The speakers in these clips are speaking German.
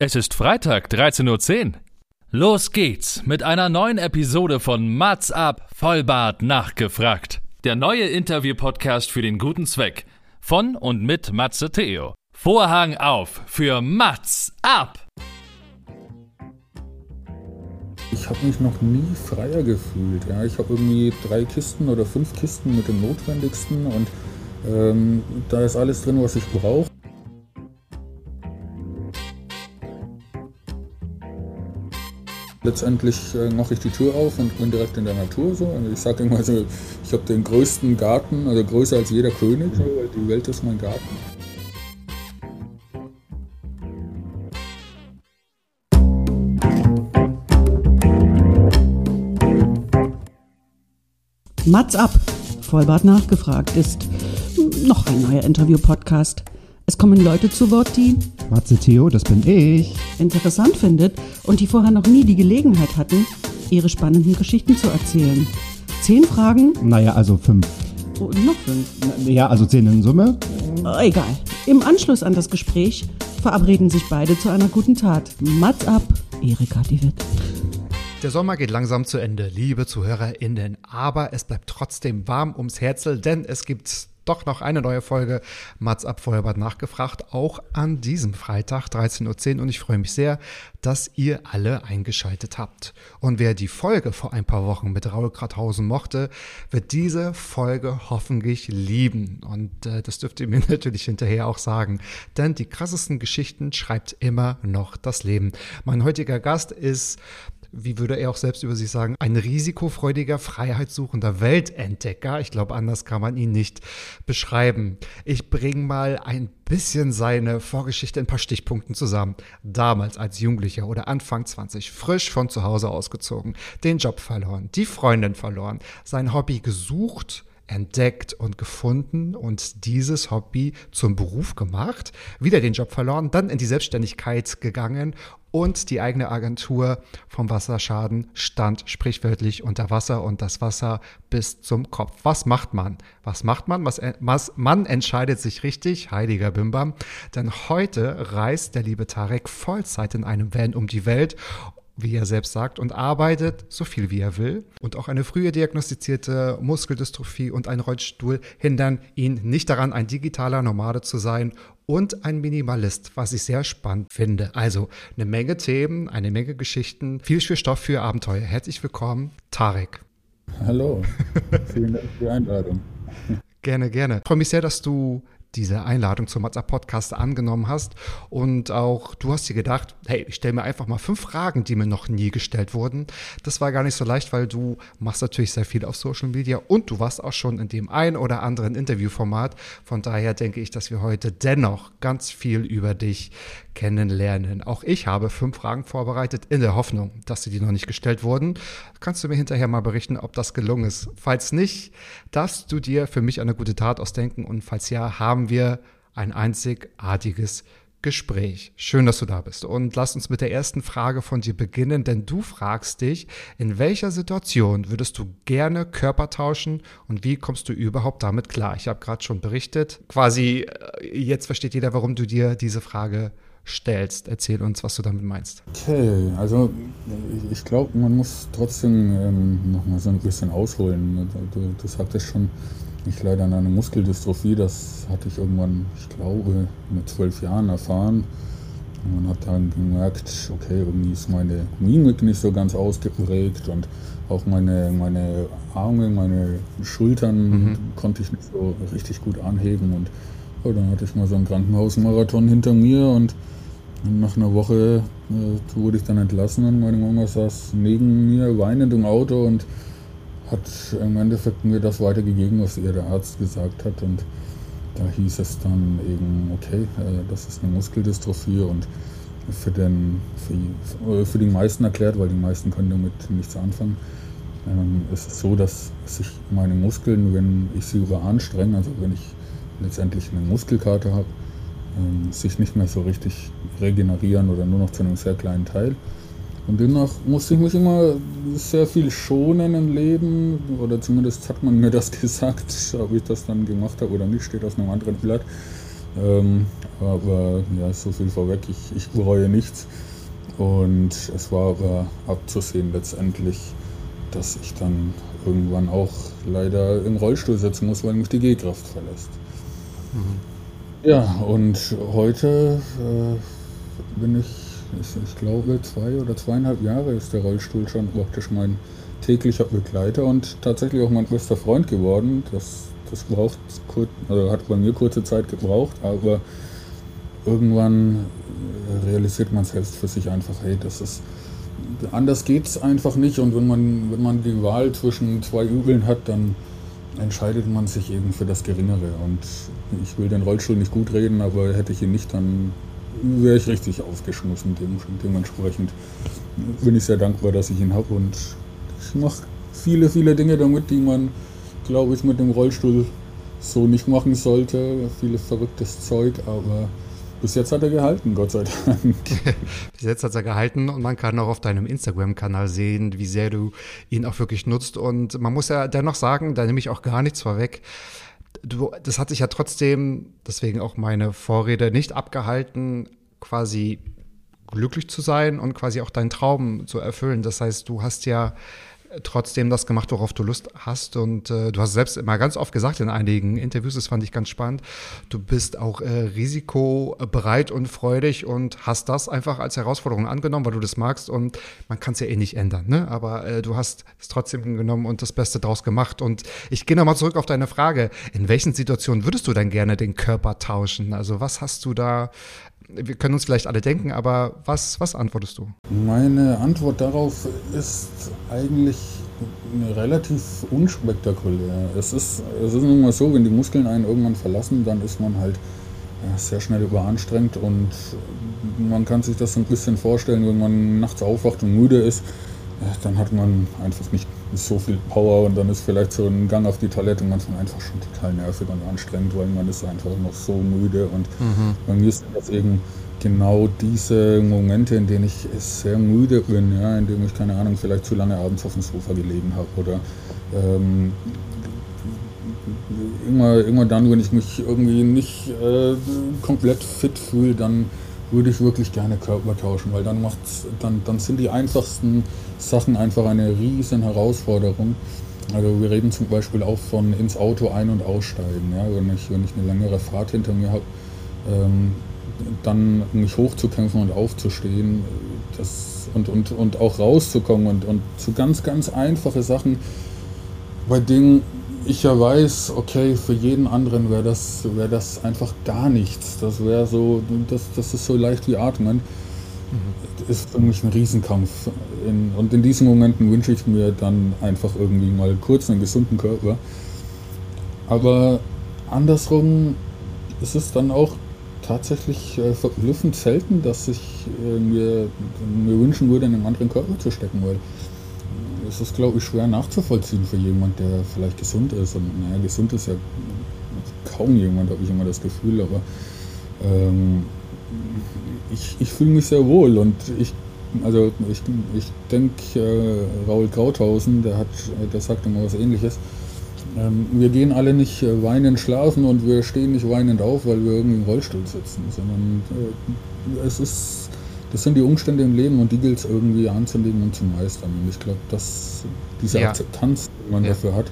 Es ist Freitag, 13.10 Uhr. Los geht's mit einer neuen Episode von Mats ab, Vollbart nachgefragt. Der neue Interview-Podcast für den guten Zweck. Von und mit Matze Theo. Vorhang auf für Mats ab! Ich habe mich noch nie freier gefühlt. Ja. Ich habe irgendwie drei Kisten oder fünf Kisten mit dem Notwendigsten und ähm, da ist alles drin, was ich brauche. Letztendlich äh, mache ich die Tür auf und bin direkt in der Natur. So. Und ich sage immer so, ich habe den größten Garten, also größer als jeder König, so, weil die Welt ist mein Garten. Mats ab, Vollbart nachgefragt ist noch ein neuer Interview-Podcast. Es kommen Leute zu Wort, die Matze Theo, das bin ich. interessant findet und die vorher noch nie die Gelegenheit hatten, ihre spannenden Geschichten zu erzählen. Zehn Fragen? Naja, also fünf. Oh, noch fünf. Ja, also zehn in Summe. Oh, egal. Im Anschluss an das Gespräch verabreden sich beide zu einer guten Tat. Mats ab, Erika die Witt. Der Sommer geht langsam zu Ende, liebe ZuhörerInnen, aber es bleibt trotzdem warm ums Herzel, denn es gibt doch noch eine neue Folge Mats ab nachgefragt, auch an diesem Freitag 13.10 Uhr und ich freue mich sehr, dass ihr alle eingeschaltet habt. Und wer die Folge vor ein paar Wochen mit Raul Krathausen mochte, wird diese Folge hoffentlich lieben und äh, das dürft ihr mir natürlich hinterher auch sagen, denn die krassesten Geschichten schreibt immer noch das Leben. Mein heutiger Gast ist wie würde er auch selbst über sich sagen, ein risikofreudiger, freiheitssuchender Weltentdecker. Ich glaube, anders kann man ihn nicht beschreiben. Ich bringe mal ein bisschen seine Vorgeschichte in ein paar Stichpunkten zusammen. Damals als Jugendlicher oder Anfang 20, frisch von zu Hause ausgezogen, den Job verloren, die Freundin verloren, sein Hobby gesucht, entdeckt und gefunden und dieses Hobby zum Beruf gemacht, wieder den Job verloren, dann in die Selbstständigkeit gegangen und die eigene Agentur vom Wasserschaden stand sprichwörtlich unter Wasser und das Wasser bis zum Kopf. Was macht man? Was macht man? Was, was, man entscheidet sich richtig, heiliger Bimbam, denn heute reist der liebe Tarek Vollzeit in einem Van um die Welt wie er selbst sagt, und arbeitet so viel wie er will. Und auch eine frühe diagnostizierte Muskeldystrophie und ein Rollstuhl hindern ihn nicht daran, ein digitaler Nomade zu sein und ein Minimalist, was ich sehr spannend finde. Also eine Menge Themen, eine Menge Geschichten, viel für Stoff für Abenteuer. Herzlich willkommen, Tarek. Hallo, vielen Dank für die Einladung. Gerne, gerne. Ich freue mich sehr, dass du diese Einladung zum WhatsApp Podcast angenommen hast. Und auch du hast dir gedacht, hey, ich stelle mir einfach mal fünf Fragen, die mir noch nie gestellt wurden. Das war gar nicht so leicht, weil du machst natürlich sehr viel auf Social Media und du warst auch schon in dem ein oder anderen Interviewformat. Von daher denke ich, dass wir heute dennoch ganz viel über dich kennenlernen. Auch ich habe fünf Fragen vorbereitet in der Hoffnung, dass sie dir noch nicht gestellt wurden. Kannst du mir hinterher mal berichten, ob das gelungen ist? Falls nicht, darfst du dir für mich eine gute Tat ausdenken und falls ja, haben wir ein einzigartiges Gespräch. Schön, dass du da bist. Und lass uns mit der ersten Frage von dir beginnen, denn du fragst dich, in welcher Situation würdest du gerne Körper tauschen und wie kommst du überhaupt damit klar? Ich habe gerade schon berichtet. Quasi, äh, jetzt versteht jeder, warum du dir diese Frage stellst. Erzähl uns, was du damit meinst. Okay, also ich glaube, man muss trotzdem ähm, noch mal so ein bisschen ausholen. Du, du sagtest schon, ich leide an einer Muskeldystrophie. Das hatte ich irgendwann, ich glaube, mit zwölf Jahren erfahren. Und man hat dann gemerkt, okay, irgendwie ist meine Mimik nicht so ganz ausgeprägt und auch meine, meine Arme, meine Schultern mhm. konnte ich nicht so richtig gut anheben. Und ja, dann hatte ich mal so einen Krankenhausmarathon hinter mir und und nach einer Woche äh, wurde ich dann entlassen und meine Mama saß neben mir weinend im Auto und hat im Endeffekt mir das weitergegeben, was ihr der Arzt gesagt hat. Und da hieß es dann eben, okay, äh, das ist eine Muskeldystrophie und für, den, für, für die meisten erklärt, weil die meisten können damit nichts anfangen. Ähm, es ist so, dass sich meine Muskeln, wenn ich sie überanstrenge, also wenn ich letztendlich eine Muskelkarte habe, ähm, sich nicht mehr so richtig regenerieren oder nur noch zu einem sehr kleinen Teil. Und demnach musste ich mich immer sehr viel schonen im Leben, oder zumindest hat man mir das gesagt, ob ich das dann gemacht habe oder nicht, steht auf einem anderen Blatt. Ähm, aber ja, so viel vorweg, ich, ich bereue nichts. Und es war aber abzusehen letztendlich, dass ich dann irgendwann auch leider im Rollstuhl sitzen muss, weil mich die Gehkraft verlässt. Mhm. Ja, und heute äh, bin ich, ich, ich, glaube, zwei oder zweieinhalb Jahre ist der Rollstuhl schon praktisch mein täglicher Begleiter und tatsächlich auch mein bester Freund geworden. Das, das braucht, also hat bei mir kurze Zeit gebraucht, aber irgendwann äh, realisiert man selbst für sich einfach, hey, das ist anders geht es einfach nicht und wenn man, wenn man die Wahl zwischen zwei Übeln hat, dann entscheidet man sich eben für das Geringere. Und ich will den Rollstuhl nicht gut reden, aber hätte ich ihn nicht, dann wäre ich richtig aufgeschmissen. Dementsprechend bin ich sehr dankbar, dass ich ihn habe und ich mache viele, viele Dinge damit, die man, glaube ich, mit dem Rollstuhl so nicht machen sollte. Viele verrücktes Zeug, aber bis jetzt hat er gehalten, Gott sei Dank. Bis jetzt hat er gehalten und man kann auch auf deinem Instagram-Kanal sehen, wie sehr du ihn auch wirklich nutzt. Und man muss ja dennoch sagen, da nehme ich auch gar nichts vorweg. Du, das hat sich ja trotzdem, deswegen auch meine Vorrede, nicht abgehalten, quasi glücklich zu sein und quasi auch deinen Traum zu erfüllen. Das heißt, du hast ja trotzdem das gemacht, worauf du Lust hast. Und äh, du hast selbst immer ganz oft gesagt in einigen Interviews, das fand ich ganz spannend, du bist auch äh, risikobereit und freudig und hast das einfach als Herausforderung angenommen, weil du das magst und man kann es ja eh nicht ändern. Ne? Aber äh, du hast es trotzdem genommen und das Beste draus gemacht. Und ich gehe nochmal zurück auf deine Frage. In welchen Situationen würdest du denn gerne den Körper tauschen? Also was hast du da wir können uns vielleicht alle denken, aber was, was antwortest du? Meine Antwort darauf ist eigentlich relativ unspektakulär. Es ist, es ist nun mal so, wenn die Muskeln einen irgendwann verlassen, dann ist man halt sehr schnell überanstrengt und man kann sich das so ein bisschen vorstellen, wenn man nachts aufwacht und müde ist, dann hat man einfach nicht so viel Power und dann ist vielleicht so ein Gang auf die Toilette manchmal einfach schon total nervig und anstrengend, weil man ist einfach noch so müde und mhm. bei mir sind das eben genau diese Momente, in denen ich sehr müde bin, ja, in denen ich, keine Ahnung, vielleicht zu lange abends auf dem Sofa gelegen habe oder ähm, immer, immer dann, wenn ich mich irgendwie nicht äh, komplett fit fühle, dann würde ich wirklich gerne Körper tauschen, weil dann macht's, dann, dann sind die einfachsten Sachen einfach eine riesen Herausforderung. Also wir reden zum Beispiel auch von ins Auto ein- und aussteigen. Ja? Wenn, ich, wenn ich eine längere Fahrt hinter mir habe, ähm, dann mich hochzukämpfen und aufzustehen das, und, und, und auch rauszukommen und, und zu ganz, ganz einfache Sachen, bei denen ich ja weiß, okay, für jeden anderen wäre das, wär das einfach gar nichts. Das wäre so, das, das ist so leicht wie Atmen. Mhm. Ist für mich ein Riesenkampf. In, und in diesen Momenten wünsche ich mir dann einfach irgendwie mal kurz einen gesunden Körper. Aber andersrum ist es dann auch tatsächlich äh, verblüffend selten, dass ich äh, mir, mir wünschen würde, in einen anderen Körper zu stecken, weil es ist, glaube ich, schwer nachzuvollziehen für jemanden, der vielleicht gesund ist. Und naja, gesund ist ja kaum jemand, habe ich immer das Gefühl, aber ähm, ich, ich fühle mich sehr wohl und ich also ich, ich denke, äh, Raul Krauthausen, der hat, der sagt immer was ähnliches. Ähm, wir gehen alle nicht äh, weinend schlafen und wir stehen nicht weinend auf, weil wir irgendwie im Rollstuhl sitzen, sondern äh, es ist das sind die Umstände im Leben und die gilt es irgendwie anzulegen und zu meistern. Und ich glaube, dass diese ja. Akzeptanz, die man ja. dafür hat,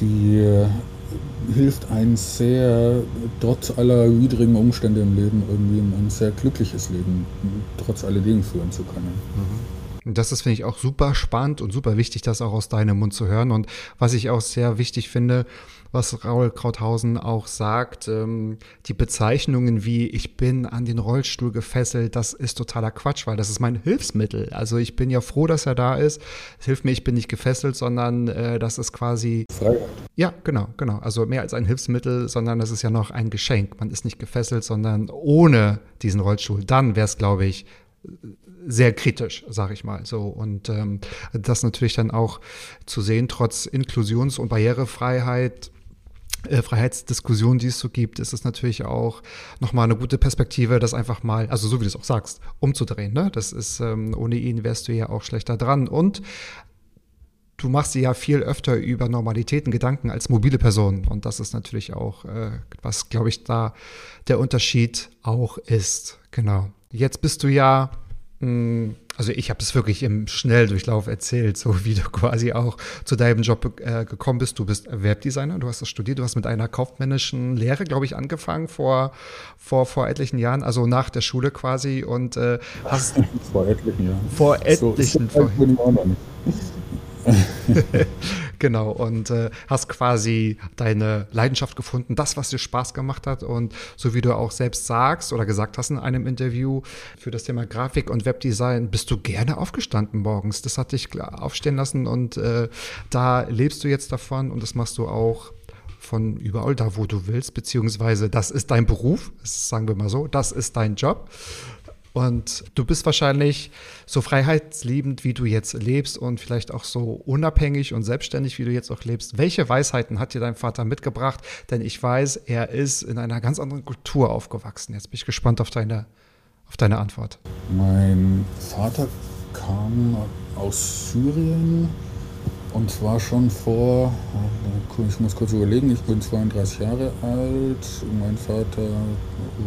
die äh, hilft einem sehr, trotz aller widrigen Umstände im Leben, irgendwie ein sehr glückliches Leben, trotz alledem führen zu können. Mhm. Das ist, finde ich, auch super spannend und super wichtig, das auch aus deinem Mund zu hören. Und was ich auch sehr wichtig finde, was Raul Krauthausen auch sagt. Ähm, die Bezeichnungen wie ich bin an den Rollstuhl gefesselt, das ist totaler Quatsch, weil das ist mein Hilfsmittel. Also ich bin ja froh, dass er da ist. Es hilft mir, ich bin nicht gefesselt, sondern äh, das ist quasi Freiheit. Ja, genau, genau. Also mehr als ein Hilfsmittel, sondern das ist ja noch ein Geschenk. Man ist nicht gefesselt, sondern ohne diesen Rollstuhl. Dann wäre es, glaube ich, sehr kritisch, sage ich mal so. Und ähm, das natürlich dann auch zu sehen, trotz Inklusions- und Barrierefreiheit äh, Freiheitsdiskussion, die es so gibt, ist es natürlich auch nochmal eine gute Perspektive, das einfach mal, also so wie du es auch sagst, umzudrehen. Ne? Das ist, ähm, ohne ihn wärst du ja auch schlechter dran. Und du machst dir ja viel öfter über Normalitäten Gedanken als mobile Person. Und das ist natürlich auch, äh, was, glaube ich, da der Unterschied auch ist. Genau. Jetzt bist du ja also ich habe es wirklich im Schnelldurchlauf erzählt, so wie du quasi auch zu deinem Job äh, gekommen bist. Du bist Webdesigner, du hast das studiert, du hast mit einer kaufmännischen Lehre, glaube ich, angefangen vor, vor, vor etlichen Jahren, also nach der Schule quasi und äh, hast vor etlichen Jahren. Vor etlichen. So, so genau, und äh, hast quasi deine Leidenschaft gefunden, das, was dir Spaß gemacht hat. Und so wie du auch selbst sagst oder gesagt hast in einem Interview für das Thema Grafik und Webdesign, bist du gerne aufgestanden morgens. Das hat dich aufstehen lassen und äh, da lebst du jetzt davon und das machst du auch von überall da, wo du willst, beziehungsweise das ist dein Beruf, sagen wir mal so, das ist dein Job. Und du bist wahrscheinlich so freiheitsliebend, wie du jetzt lebst und vielleicht auch so unabhängig und selbstständig, wie du jetzt auch lebst. Welche Weisheiten hat dir dein Vater mitgebracht? Denn ich weiß, er ist in einer ganz anderen Kultur aufgewachsen. Jetzt bin ich gespannt auf deine, auf deine Antwort. Mein Vater kam aus Syrien und zwar schon vor, ich muss kurz überlegen, ich bin 32 Jahre alt. Mein Vater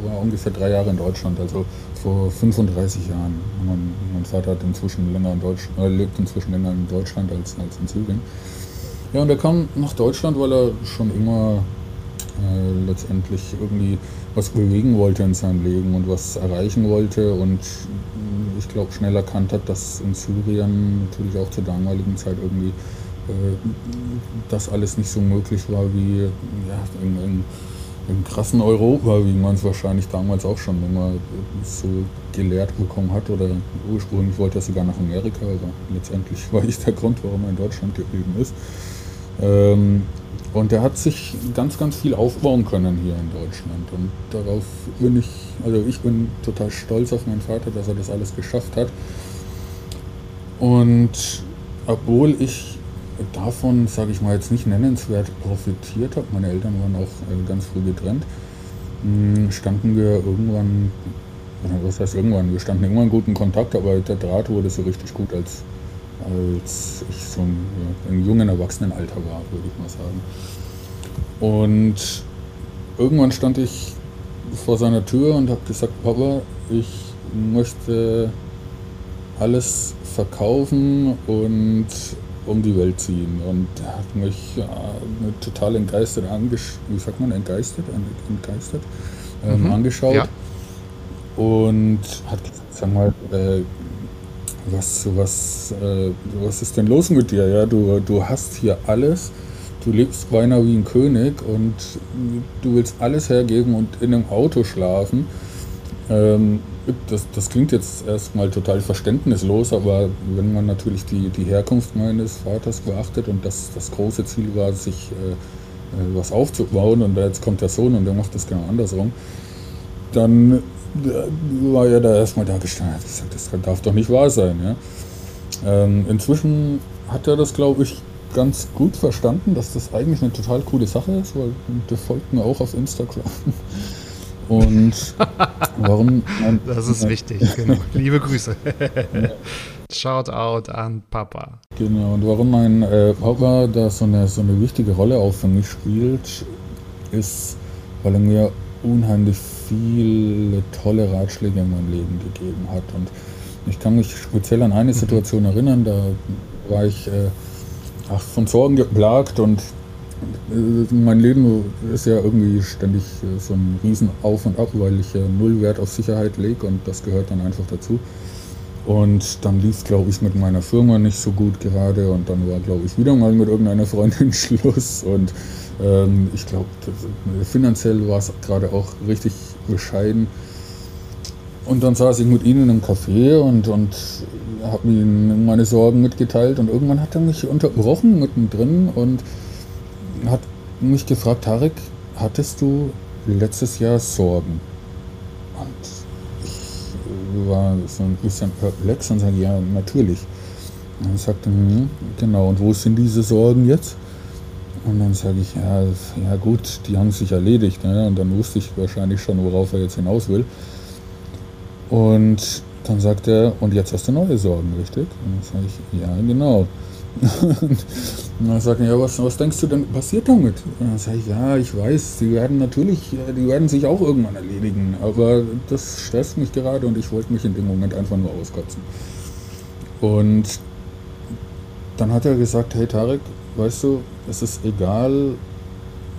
war ungefähr drei Jahre in Deutschland, also vor 35 Jahren. Mein, mein Vater hat inzwischen länger in Deutsch, äh, lebt inzwischen länger in Deutschland als, als in Syrien. Ja, und er kam nach Deutschland, weil er schon immer äh, letztendlich irgendwie was bewegen wollte in seinem Leben und was erreichen wollte. Und ich glaube, schnell erkannt hat, dass in Syrien natürlich auch zur damaligen Zeit irgendwie äh, das alles nicht so möglich war wie ja, in, in, im krassen Europa, wie man es wahrscheinlich damals auch schon immer so gelehrt bekommen hat. Oder ursprünglich wollte er sogar nach Amerika, aber letztendlich war ich der Grund, warum er in Deutschland geblieben ist. Ähm, und er hat sich ganz, ganz viel aufbauen können hier in Deutschland. Und darauf bin ich, also ich bin total stolz auf meinen Vater, dass er das alles geschafft hat. Und obwohl ich davon, sage ich mal, jetzt nicht nennenswert profitiert habe, meine Eltern waren auch äh, ganz früh getrennt, hm, standen wir irgendwann, was heißt irgendwann, wir standen irgendwann gut in Kontakt, aber der Draht wurde so richtig gut, als als ich so ja, im jungen Erwachsenenalter war, würde ich mal sagen. Und irgendwann stand ich vor seiner Tür und habe gesagt, Papa, ich möchte alles verkaufen und um die Welt ziehen. Und hat mich ja, total entgeistert, angesch wie sagt man, entgeistert, entgeistert ähm, mhm. angeschaut. Ja. Und hat gesagt, sag mal, äh, was, was, äh, was ist denn los mit dir? Ja, du, du hast hier alles, du lebst beinahe wie ein König und du willst alles hergeben und in einem Auto schlafen. Ähm, das, das klingt jetzt erstmal total verständnislos, aber wenn man natürlich die, die Herkunft meines Vaters beachtet und das, das große Ziel war, sich äh, äh was aufzubauen und jetzt kommt der Sohn und der macht das genau andersrum, dann war ja da erstmal da gestanden. Das darf doch nicht wahr sein. Ja? Ähm, inzwischen hat er das, glaube ich, ganz gut verstanden, dass das eigentlich eine total coole Sache ist, weil der folgt mir auch auf Instagram. Und warum. Mein, das ist wichtig, genau. Liebe Grüße. Shout out an Papa. Genau, und warum mein äh, Papa da so eine, so eine wichtige Rolle auch für mich spielt, ist, weil er mir unheimlich viele tolle Ratschläge in meinem Leben gegeben hat. Und ich kann mich speziell an eine mhm. Situation erinnern, da war ich äh, ach, von Sorgen geplagt und mein Leben ist ja irgendwie ständig äh, so ein Riesen auf und ab, weil ich äh, null Wert auf Sicherheit lege und das gehört dann einfach dazu. Und dann lief, glaube ich, mit meiner Firma nicht so gut gerade und dann war, glaube ich, wieder mal mit irgendeiner Freundin Schluss und ähm, ich glaube, finanziell war es gerade auch richtig bescheiden. Und dann saß ich mit ihnen einem Café und, und habe ihnen meine Sorgen mitgeteilt. Und irgendwann hat er mich unterbrochen mittendrin und hat mich gefragt, Tarek, hattest du letztes Jahr Sorgen? Und ich war so ein bisschen perplex und sagte, ja, natürlich. Und er sagte, hm, genau, und wo sind diese Sorgen jetzt? Und dann sage ich, ja, ja gut, die haben sich erledigt. Ne? Und dann wusste ich wahrscheinlich schon, worauf er jetzt hinaus will. Und dann sagt er, und jetzt hast du neue Sorgen, richtig? Und dann sage ich, ja, genau. und dann sagt er, ja, was, was denkst du denn passiert damit? Und dann sage ich, ja, ich weiß, die werden natürlich, die werden sich auch irgendwann erledigen, aber das stresst mich gerade und ich wollte mich in dem Moment einfach nur auskotzen. Und dann hat er gesagt, hey Tarek, weißt du, es ist egal,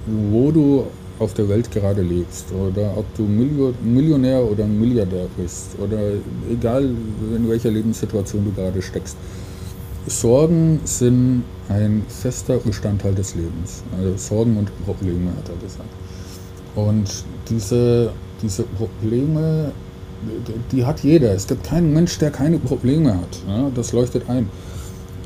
wo du auf der Welt gerade lebst oder ob du Millionär oder Milliardär bist oder egal in welcher Lebenssituation du gerade steckst. Sorgen sind ein fester Bestandteil des Lebens. Also Sorgen und Probleme, hat er gesagt. Und diese, diese Probleme, die hat jeder. Es gibt keinen Mensch, der keine Probleme hat. Ja, das leuchtet ein.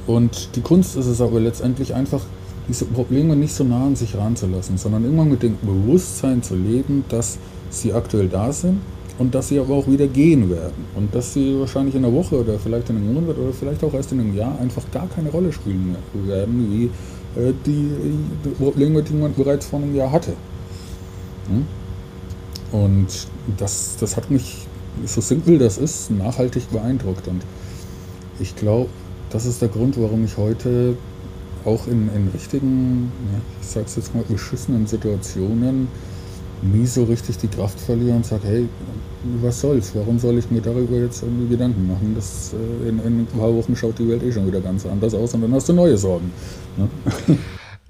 Und die Kunst ist es aber letztendlich einfach, diese Probleme nicht so nah an sich ranzulassen, sondern immer mit dem Bewusstsein zu leben, dass sie aktuell da sind und dass sie aber auch wieder gehen werden und dass sie wahrscheinlich in einer Woche oder vielleicht in einem Monat oder vielleicht auch erst in einem Jahr einfach gar keine Rolle spielen werden, wie äh, die, die, Probleme, die man bereits vor einem Jahr hatte. Hm? Und das, das hat mich, so simpel das ist, nachhaltig beeindruckt und ich glaube, das ist der Grund, warum ich heute auch in, in richtigen, ich sag's jetzt mal, beschissenen Situationen nie so richtig die Kraft verliere und sage, hey, was soll's, warum soll ich mir darüber jetzt irgendwie Gedanken machen? Das, äh, in, in, ein paar Wochen schaut die Welt eh schon wieder ganz anders aus und dann hast du neue Sorgen. Ne?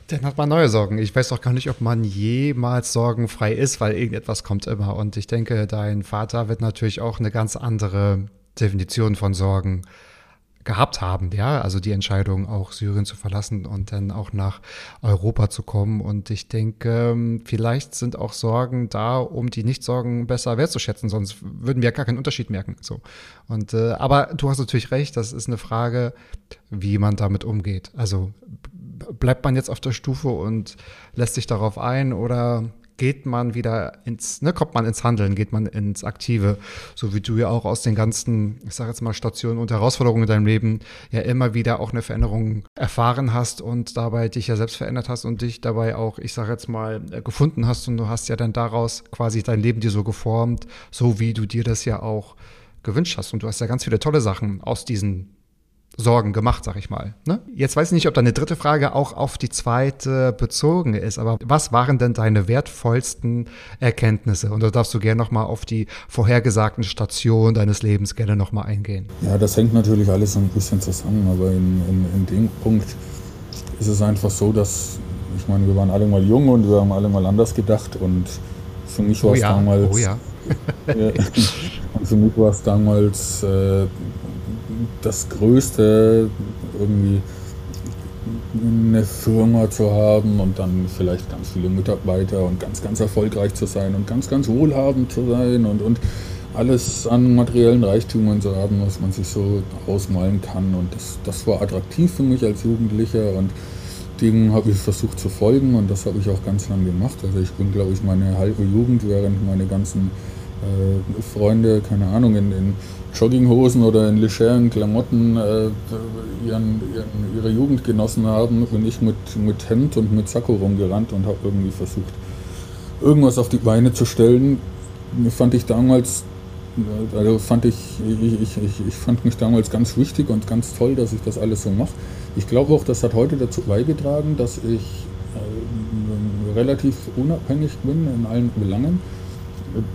Dann hat man neue Sorgen. Ich weiß auch gar nicht, ob man jemals sorgenfrei ist, weil irgendetwas kommt immer. Und ich denke, dein Vater wird natürlich auch eine ganz andere Definition von Sorgen äh, gehabt haben, ja, also die Entscheidung auch Syrien zu verlassen und dann auch nach Europa zu kommen. Und ich denke, ähm, vielleicht sind auch Sorgen da, um die Nicht-Sorgen besser wertzuschätzen, sonst würden wir gar keinen Unterschied merken. So. Und äh, aber du hast natürlich recht, das ist eine Frage, wie man damit umgeht. Also bleibt man jetzt auf der Stufe und lässt sich darauf ein oder geht man wieder ins, ne, kommt man ins Handeln, geht man ins Aktive, so wie du ja auch aus den ganzen, ich sage jetzt mal, Stationen und Herausforderungen in deinem Leben ja immer wieder auch eine Veränderung erfahren hast und dabei dich ja selbst verändert hast und dich dabei auch, ich sage jetzt mal, äh, gefunden hast und du hast ja dann daraus quasi dein Leben dir so geformt, so wie du dir das ja auch gewünscht hast. Und du hast ja ganz viele tolle Sachen aus diesen Sorgen gemacht, sag ich mal. Ne? Jetzt weiß ich nicht, ob deine dritte Frage auch auf die zweite bezogen ist, aber was waren denn deine wertvollsten Erkenntnisse? Und da darfst du gerne nochmal auf die vorhergesagten Stationen deines Lebens gerne nochmal eingehen. Ja, das hängt natürlich alles ein bisschen zusammen, aber in, in, in dem Punkt ist es einfach so, dass, ich meine, wir waren alle mal jung und wir haben alle mal anders gedacht und für mich war es oh ja, damals. Oh ja. und für mich war es damals äh, das Größte, irgendwie eine Firma zu haben und dann vielleicht ganz viele Mitarbeiter und ganz, ganz erfolgreich zu sein und ganz, ganz wohlhabend zu sein und, und alles an materiellen Reichtümern zu haben, was man sich so ausmalen kann. Und das, das war attraktiv für mich als Jugendlicher und dem habe ich versucht zu folgen und das habe ich auch ganz lange gemacht. Also ich bin, glaube ich, meine halbe Jugend, während meine ganzen äh, Freunde, keine Ahnung, in, in Jogginghosen oder in legeren Klamotten äh, ihren, ihren, ihre Jugend genossen haben, bin ich mit, mit Hemd und mit Sakko rumgerannt und habe irgendwie versucht, irgendwas auf die Beine zu stellen. Fand ich damals, also fand ich, ich, ich, ich, ich fand mich damals ganz wichtig und ganz toll, dass ich das alles so mache. Ich glaube auch, das hat heute dazu beigetragen, dass ich äh, relativ unabhängig bin in allen Belangen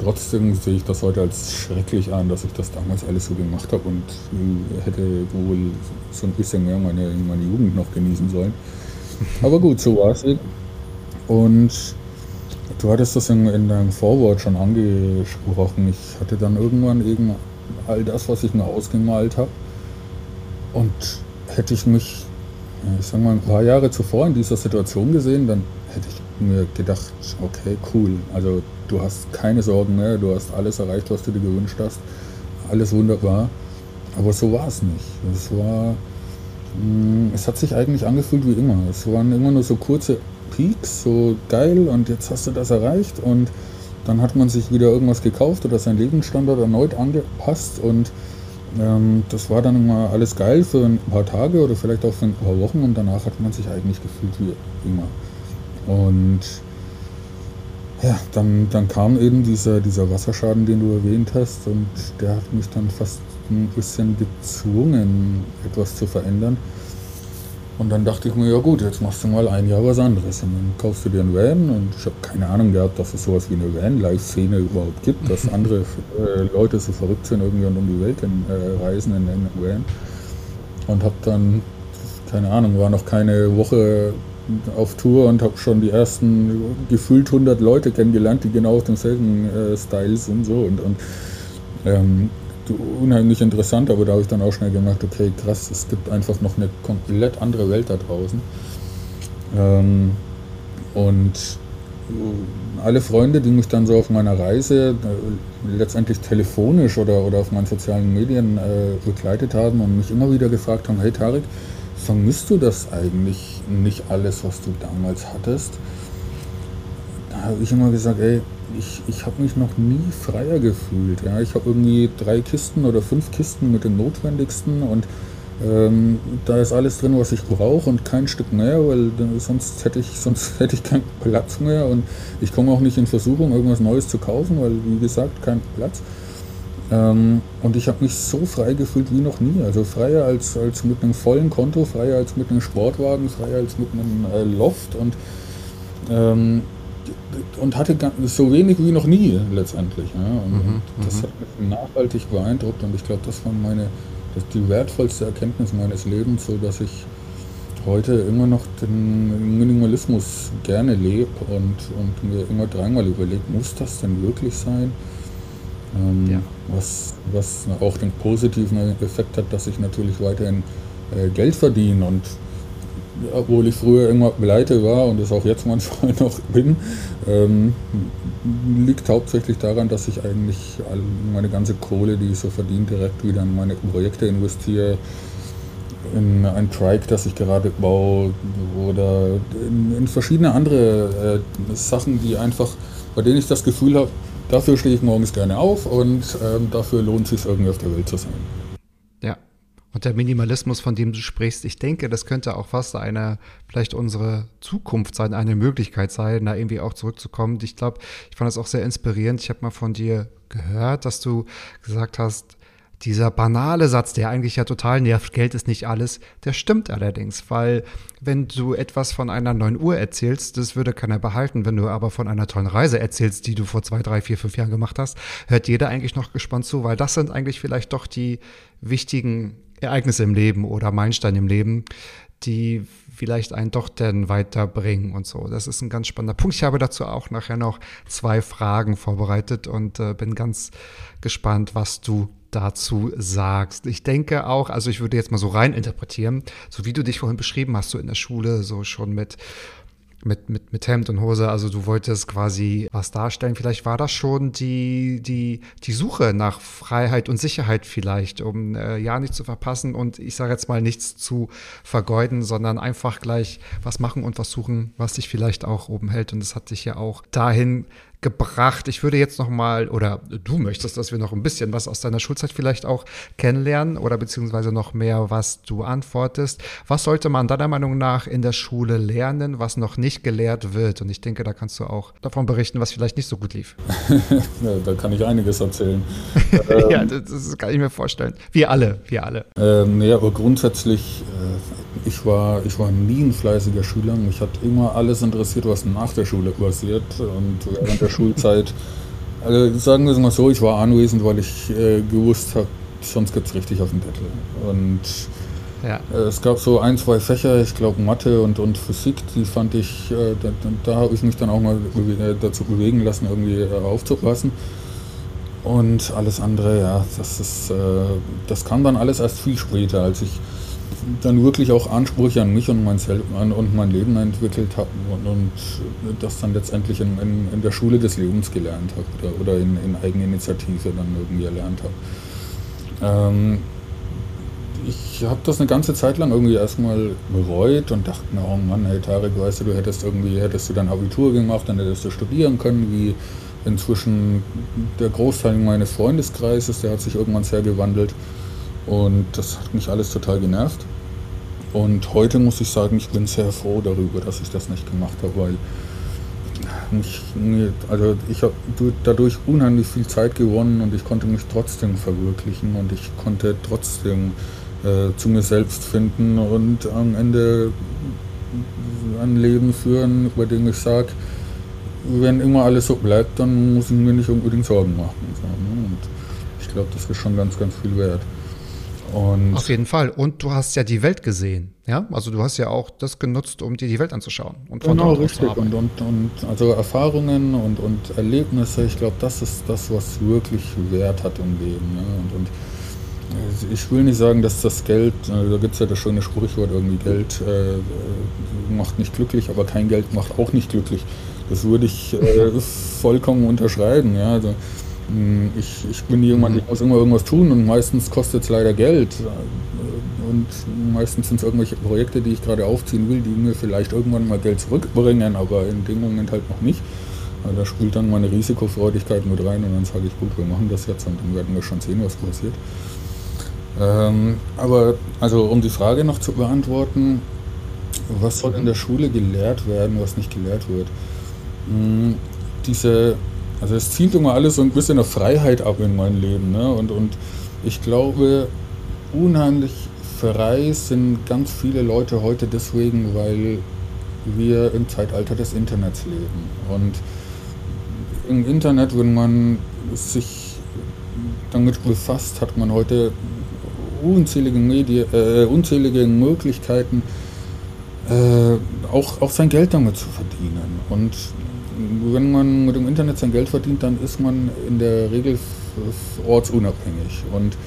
Trotzdem sehe ich das heute als schrecklich an, dass ich das damals alles so gemacht habe und hätte wohl so ein bisschen mehr meine, meine Jugend noch genießen sollen. Aber gut, so war es. Und du hattest das in, in deinem Vorwort schon angesprochen. Ich hatte dann irgendwann eben all das, was ich mir ausgemalt habe. Und hätte ich mich, ich sag mal, ein paar Jahre zuvor in dieser Situation gesehen, dann hätte ich mir gedacht, okay, cool. Also du hast keine Sorgen mehr, du hast alles erreicht, was du dir gewünscht hast. Alles wunderbar. Aber so war es nicht. Es war, mm, es hat sich eigentlich angefühlt wie immer. Es waren immer nur so kurze Peaks, so geil und jetzt hast du das erreicht und dann hat man sich wieder irgendwas gekauft oder sein Lebensstandard erneut angepasst und ähm, das war dann immer alles geil für ein paar Tage oder vielleicht auch für ein paar Wochen und danach hat man sich eigentlich gefühlt wie immer. Und ja, dann, dann kam eben dieser, dieser Wasserschaden, den du erwähnt hast, und der hat mich dann fast ein bisschen gezwungen, etwas zu verändern. Und dann dachte ich mir, ja gut, jetzt machst du mal ein Jahr was anderes. Und dann kaufst du dir einen Van und ich habe keine Ahnung gehabt, dass es sowas wie eine Van-Life-Szene überhaupt gibt, dass andere äh, Leute so verrückt sind irgendwie und um die Welt in, äh, reisen in einem Van. Und habe dann, keine Ahnung, war noch keine Woche auf Tour und habe schon die ersten gefühlt 100 Leute kennengelernt, die genau auf demselben äh, Style sind. So. Und, und ähm, unheimlich interessant, aber da habe ich dann auch schnell gemerkt, okay, krass, es gibt einfach noch eine komplett andere Welt da draußen. Ähm, und alle Freunde, die mich dann so auf meiner Reise äh, letztendlich telefonisch oder, oder auf meinen sozialen Medien äh, begleitet haben und mich immer wieder gefragt haben, hey Tarek, vermisst du das eigentlich nicht alles, was du damals hattest? Da habe ich immer gesagt, ey, ich, ich habe mich noch nie freier gefühlt. Ja? Ich habe irgendwie drei Kisten oder fünf Kisten mit dem Notwendigsten und ähm, da ist alles drin, was ich brauche und kein Stück mehr, weil sonst hätte ich sonst hätte ich keinen Platz mehr und ich komme auch nicht in Versuchung, irgendwas Neues zu kaufen, weil wie gesagt kein Platz. Ähm, und ich habe mich so frei gefühlt wie noch nie. Also freier als, als mit einem vollen Konto, freier als mit einem Sportwagen, freier als mit einem äh, Loft und ähm, und hatte so wenig wie noch nie letztendlich. Ja. Und, mhm, das mhm. hat mich nachhaltig beeindruckt und ich glaube, das war meine, das die wertvollste Erkenntnis meines Lebens, so dass ich heute immer noch den Minimalismus gerne lebe und, und mir immer dreimal überlegt, muss das denn wirklich sein? Ähm, ja. was, was auch den positiven Effekt hat, dass ich natürlich weiterhin äh, Geld verdiene und obwohl ich früher immer pleite war und es auch jetzt manchmal noch bin, ähm, liegt hauptsächlich daran, dass ich eigentlich meine ganze Kohle, die ich so verdiene, direkt wieder in meine Projekte investiere. In ein Trike, das ich gerade baue, oder in, in verschiedene andere äh, Sachen, die einfach, bei denen ich das Gefühl habe, dafür stehe ich morgens gerne auf und ähm, dafür lohnt es sich irgendwie auf der Welt zu sein. Ja, und der Minimalismus, von dem du sprichst, ich denke, das könnte auch fast eine, vielleicht unsere Zukunft sein, eine Möglichkeit sein, da irgendwie auch zurückzukommen. Ich glaube, ich fand das auch sehr inspirierend. Ich habe mal von dir gehört, dass du gesagt hast, dieser banale Satz, der eigentlich ja total nervt, Geld ist nicht alles, der stimmt allerdings, weil wenn du etwas von einer neuen Uhr erzählst, das würde keiner behalten. Wenn du aber von einer tollen Reise erzählst, die du vor zwei, drei, vier, fünf Jahren gemacht hast, hört jeder eigentlich noch gespannt zu, weil das sind eigentlich vielleicht doch die wichtigen Ereignisse im Leben oder Meilensteine im Leben, die vielleicht einen doch dann weiterbringen und so. Das ist ein ganz spannender Punkt. Ich habe dazu auch nachher noch zwei Fragen vorbereitet und äh, bin ganz gespannt, was du dazu sagst. Ich denke auch, also ich würde jetzt mal so rein interpretieren, so wie du dich vorhin beschrieben hast, so in der Schule, so schon mit mit, mit, mit Hemd und Hose, also du wolltest quasi was darstellen. Vielleicht war das schon die, die, die Suche nach Freiheit und Sicherheit vielleicht, um äh, ja nichts zu verpassen und ich sage jetzt mal nichts zu vergeuden, sondern einfach gleich was machen und was suchen, was dich vielleicht auch oben hält. Und das hat dich ja auch dahin gebracht. Ich würde jetzt noch mal, oder du möchtest, dass wir noch ein bisschen was aus deiner Schulzeit vielleicht auch kennenlernen oder beziehungsweise noch mehr, was du antwortest. Was sollte man deiner Meinung nach in der Schule lernen, was noch nicht gelehrt wird? Und ich denke, da kannst du auch davon berichten, was vielleicht nicht so gut lief. ja, da kann ich einiges erzählen. ja, das, das, kann ich mir vorstellen. Wir alle, wir alle. Ähm, ja, aber grundsätzlich, äh, ich, war, ich war nie ein fleißiger Schüler. Mich hat immer alles interessiert, was nach der Schule passiert. Und während der Schulzeit. Also sagen wir es mal so, ich war anwesend, weil ich äh, gewusst habe, sonst gibt es richtig auf den Deckel. Und ja. äh, es gab so ein, zwei Fächer, ich glaube Mathe und, und Physik, die fand ich, äh, da, da habe ich mich dann auch mal äh, dazu bewegen lassen, irgendwie äh, aufzupassen. Und alles andere, ja, das ist, das kam dann alles erst viel später, als ich dann wirklich auch Ansprüche an mich und mein, und mein Leben entwickelt habe und, und, das dann letztendlich in, in, in, der Schule des Lebens gelernt habe oder, oder in, in Eigeninitiative dann irgendwie erlernt habe. Ähm, ich habe das eine ganze Zeit lang irgendwie erstmal bereut und dachte mir, oh Mann, hey Tarek, weißt du, du hättest irgendwie, hättest du dein Abitur gemacht, dann hättest du studieren können, wie inzwischen der Großteil meines Freundeskreises, der hat sich irgendwann sehr gewandelt. Und das hat mich alles total genervt. Und heute muss ich sagen, ich bin sehr froh darüber, dass ich das nicht gemacht habe, weil mich, also ich habe dadurch unheimlich viel Zeit gewonnen und ich konnte mich trotzdem verwirklichen und ich konnte trotzdem äh, zu mir selbst finden und am Ende ein Leben führen, bei dem ich sage, wenn immer alles so bleibt, dann muss ich mir nicht unbedingt Sorgen machen. So, ne? Und ich glaube, das ist schon ganz, ganz viel wert. Und Auf jeden Fall. Und du hast ja die Welt gesehen. Ja, also du hast ja auch das genutzt, um dir die Welt anzuschauen. Und von genau, richtig. Und, und, und also Erfahrungen und, und Erlebnisse, ich glaube, das ist das, was wirklich Wert hat im Leben. Ne? Und, und ich will nicht sagen, dass das Geld, äh, da gibt es ja das schöne Sprichwort irgendwie, Geld äh, macht nicht glücklich, aber kein Geld macht auch nicht glücklich. Das würde ich äh, vollkommen unterschreiben. Ja? Also, ich, ich bin jemand, ich muss immer irgendwas tun und meistens kostet es leider Geld. Und meistens sind es irgendwelche Projekte, die ich gerade aufziehen will, die mir vielleicht irgendwann mal Geld zurückbringen, aber in dem Moment halt noch nicht. Da spielt dann meine Risikofreudigkeit mit rein und dann sage ich, gut, wir machen das jetzt und dann werden wir schon sehen, was passiert. Ähm, aber also um die Frage noch zu beantworten, was soll in der Schule gelehrt werden, was nicht gelehrt wird? Hm, diese, also es zielt immer alles so ein bisschen auf Freiheit ab in mein Leben. Ne? Und, und ich glaube, unheimlich frei sind ganz viele Leute heute deswegen, weil wir im Zeitalter des Internets leben. Und im Internet, wenn man sich damit befasst, hat man heute unzählige, Medien, äh, unzählige Möglichkeiten, äh, auch, auch sein Geld damit zu verdienen. Und wenn man mit dem Internet sein Geld verdient, dann ist man in der Regel ortsunabhängig. Und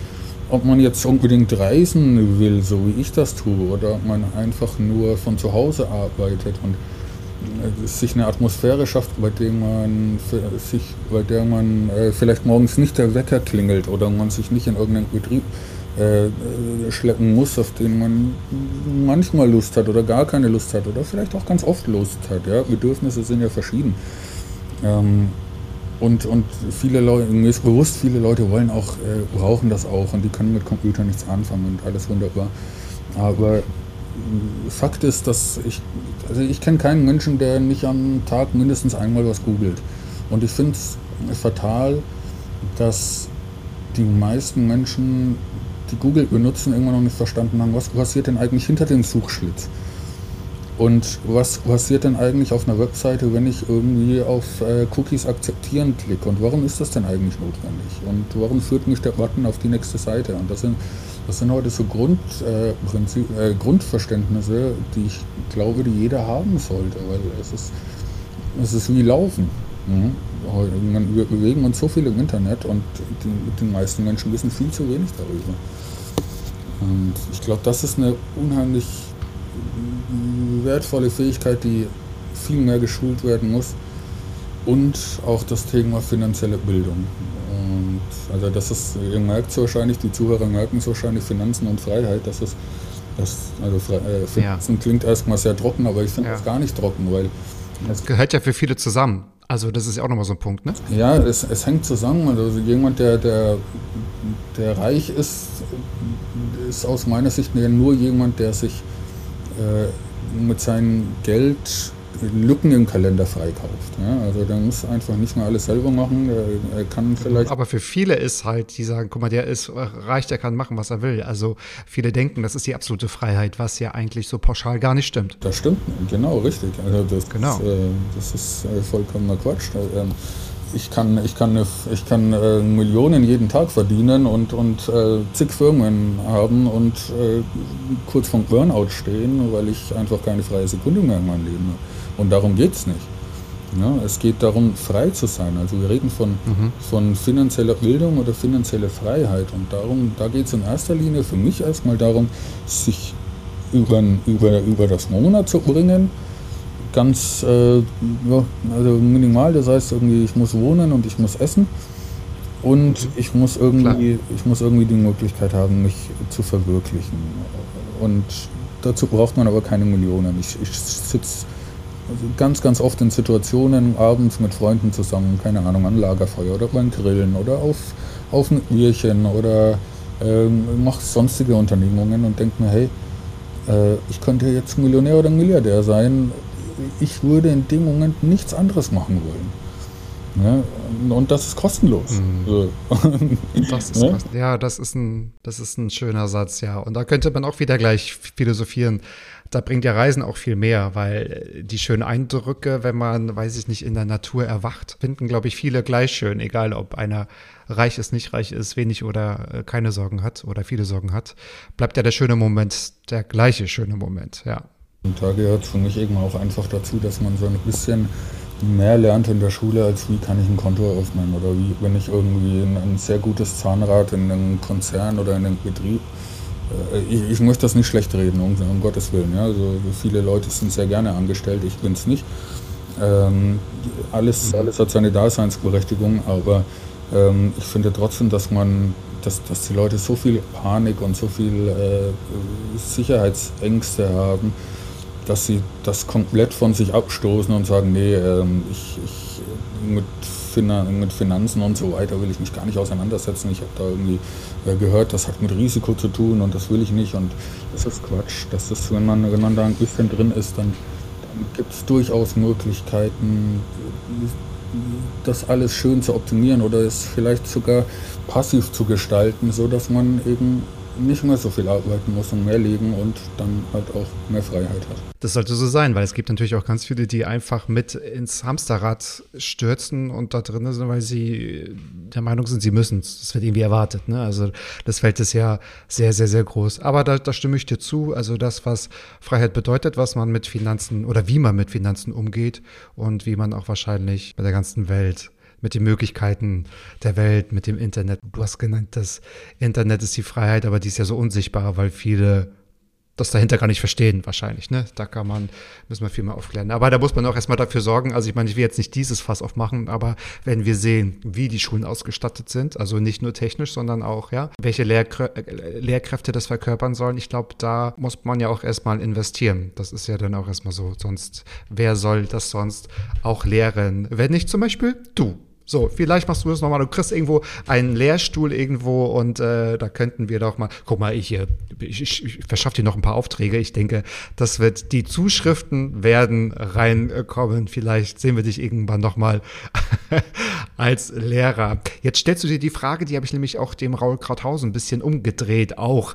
ob man jetzt unbedingt reisen will, so wie ich das tue, oder ob man einfach nur von zu Hause arbeitet und äh, sich eine Atmosphäre schafft, bei der man sich, bei der man äh, vielleicht morgens nicht der Wecker klingelt oder man sich nicht in irgendeinen Betrieb äh, schleppen muss, auf den man manchmal Lust hat oder gar keine Lust hat oder vielleicht auch ganz oft Lust hat. Ja? Bedürfnisse sind ja verschieden. Ähm, und, und viele Leute, mir ist bewusst, viele Leute wollen auch, äh, brauchen das auch und die können mit Computern nichts anfangen und alles wunderbar. Aber Fakt ist, dass ich, also ich kenne keinen Menschen, der nicht am Tag mindestens einmal was googelt. Und ich finde es fatal, dass die meisten Menschen die Google benutzen, irgendwann noch nicht verstanden haben, was passiert denn eigentlich hinter dem Suchschlitz? Und was passiert denn eigentlich auf einer Webseite, wenn ich irgendwie auf äh, Cookies akzeptieren klicke? Und warum ist das denn eigentlich notwendig? Und warum führt mich der Button auf die nächste Seite? Und das sind, das sind heute so Grund, äh, Prinzip, äh, Grundverständnisse, die ich glaube, die jeder haben sollte, weil es ist, es ist wie Laufen. Mhm. Wir bewegen uns so viel im Internet und die, die meisten Menschen wissen viel zu wenig darüber. Und ich glaube, das ist eine unheimlich wertvolle Fähigkeit, die viel mehr geschult werden muss. Und auch das Thema finanzielle Bildung. Und also das ist, ihr merkt es wahrscheinlich, die Zuhörer merken es wahrscheinlich, Finanzen und Freiheit, das ist, das, also äh, Finanzen ja. klingt erstmal sehr trocken, aber ich finde ja. das gar nicht trocken, weil es gehört ja für viele zusammen. Also das ist ja auch nochmal so ein Punkt, ne? Ja, es, es hängt zusammen. Also jemand, der, der, der reich ist, ist aus meiner Sicht nur jemand, der sich äh, mit seinem Geld Lücken im Kalender freikauft. Ja, also der muss einfach nicht mehr alles selber machen. Er, kann vielleicht. Aber für viele ist halt, die sagen, guck mal, der ist reich, der kann machen, was er will. Also viele denken, das ist die absolute Freiheit, was ja eigentlich so pauschal gar nicht stimmt. Das stimmt, genau, richtig. Also das, genau. Ist, äh, das ist äh, vollkommener Quatsch. Ähm, ich kann, ich kann, ich kann äh, Millionen jeden Tag verdienen und, und äh, zig Firmen haben und äh, kurz vom Burnout stehen, weil ich einfach keine freie Sekunde mehr in meinem Leben habe. Und darum geht es nicht. Ja, es geht darum, frei zu sein. Also wir reden von, mhm. von finanzieller Bildung oder finanzieller Freiheit. Und darum, da geht es in erster Linie für mich erstmal darum, sich über, über, über das Monat zu bringen. Ganz äh, ja, also minimal, das heißt irgendwie, ich muss wohnen und ich muss essen. Und mhm. ich muss irgendwie, ich muss irgendwie die Möglichkeit haben, mich zu verwirklichen. Und dazu braucht man aber keine Millionen. Ich, ich sitze also ganz, ganz oft in Situationen abends mit Freunden zusammen, keine Ahnung, an Lagerfeuer oder beim Grillen oder auf, auf ein Bierchen oder ähm, mache sonstige Unternehmungen und denke mir, hey, äh, ich könnte jetzt Millionär oder Milliardär sein. Ich würde in dem Moment nichts anderes machen wollen. Ja, und das ist kostenlos. Mhm. Das ist ja? ja, das ist, ein, das ist ein schöner Satz, ja. Und da könnte man auch wieder gleich philosophieren. Da bringt ja Reisen auch viel mehr, weil die schönen Eindrücke, wenn man, weiß ich nicht, in der Natur erwacht, finden, glaube ich, viele gleich schön, egal ob einer reich ist, nicht reich ist, wenig oder äh, keine Sorgen hat oder viele Sorgen hat, bleibt ja der schöne Moment der gleiche schöne Moment, ja. Und da gehört für mich eben auch einfach dazu, dass man so ein bisschen mehr lernt in der Schule, als wie kann ich ein Konto eröffnen oder wie, wenn ich irgendwie ein, ein sehr gutes Zahnrad in einem Konzern oder in einem Betrieb, äh, ich, ich, möchte das nicht schlecht reden, um, um Gottes Willen. Ja? Also viele Leute sind sehr gerne angestellt, ich bin es nicht. Ähm, alles, alles hat seine Daseinsberechtigung, aber ähm, ich finde trotzdem, dass man, dass, dass die Leute so viel Panik und so viel äh, Sicherheitsängste haben, dass sie das komplett von sich abstoßen und sagen, nee, ähm, ich, ich mit, Finan mit, Finanzen und so weiter will ich mich gar nicht auseinandersetzen. Ich habe da irgendwie äh, gehört, das hat mit Risiko zu tun und das will ich nicht und das ist Quatsch. Das ist, wenn man, wenn man da ein bisschen drin ist, dann, dann gibt es durchaus Möglichkeiten, das alles schön zu optimieren oder es vielleicht sogar passiv zu gestalten, sodass man eben nicht mehr so viel arbeiten muss und mehr leben und dann halt auch mehr Freiheit hat. Das sollte so sein, weil es gibt natürlich auch ganz viele, die einfach mit ins Hamsterrad stürzen und da drin sind, weil sie der Meinung sind, sie müssen es. Das wird irgendwie erwartet. Ne? Also das Feld ist ja sehr, sehr, sehr groß. Aber da, da stimme ich dir zu. Also das, was Freiheit bedeutet, was man mit Finanzen oder wie man mit Finanzen umgeht und wie man auch wahrscheinlich bei der ganzen Welt mit den Möglichkeiten der Welt, mit dem Internet. Du hast genannt, das Internet ist die Freiheit, aber die ist ja so unsichtbar, weil viele das dahinter gar nicht verstehen, wahrscheinlich. Ne? Da kann man, müssen wir viel mehr aufklären. Aber da muss man auch erstmal dafür sorgen. Also ich meine, ich will jetzt nicht dieses Fass aufmachen, aber wenn wir sehen, wie die Schulen ausgestattet sind, also nicht nur technisch, sondern auch, ja, welche Lehrkrä Lehrkräfte das verkörpern sollen, ich glaube, da muss man ja auch erstmal investieren. Das ist ja dann auch erstmal so. Sonst, wer soll das sonst auch lehren? Wenn nicht zum Beispiel du. So, vielleicht machst du das nochmal. Du kriegst irgendwo einen Lehrstuhl irgendwo und äh, da könnten wir doch mal. Guck mal, ich, ich, ich, ich verschaffe dir noch ein paar Aufträge. Ich denke, das wird, die Zuschriften werden reinkommen. Vielleicht sehen wir dich irgendwann nochmal als Lehrer. Jetzt stellst du dir die Frage, die habe ich nämlich auch dem Raul Krauthausen ein bisschen umgedreht auch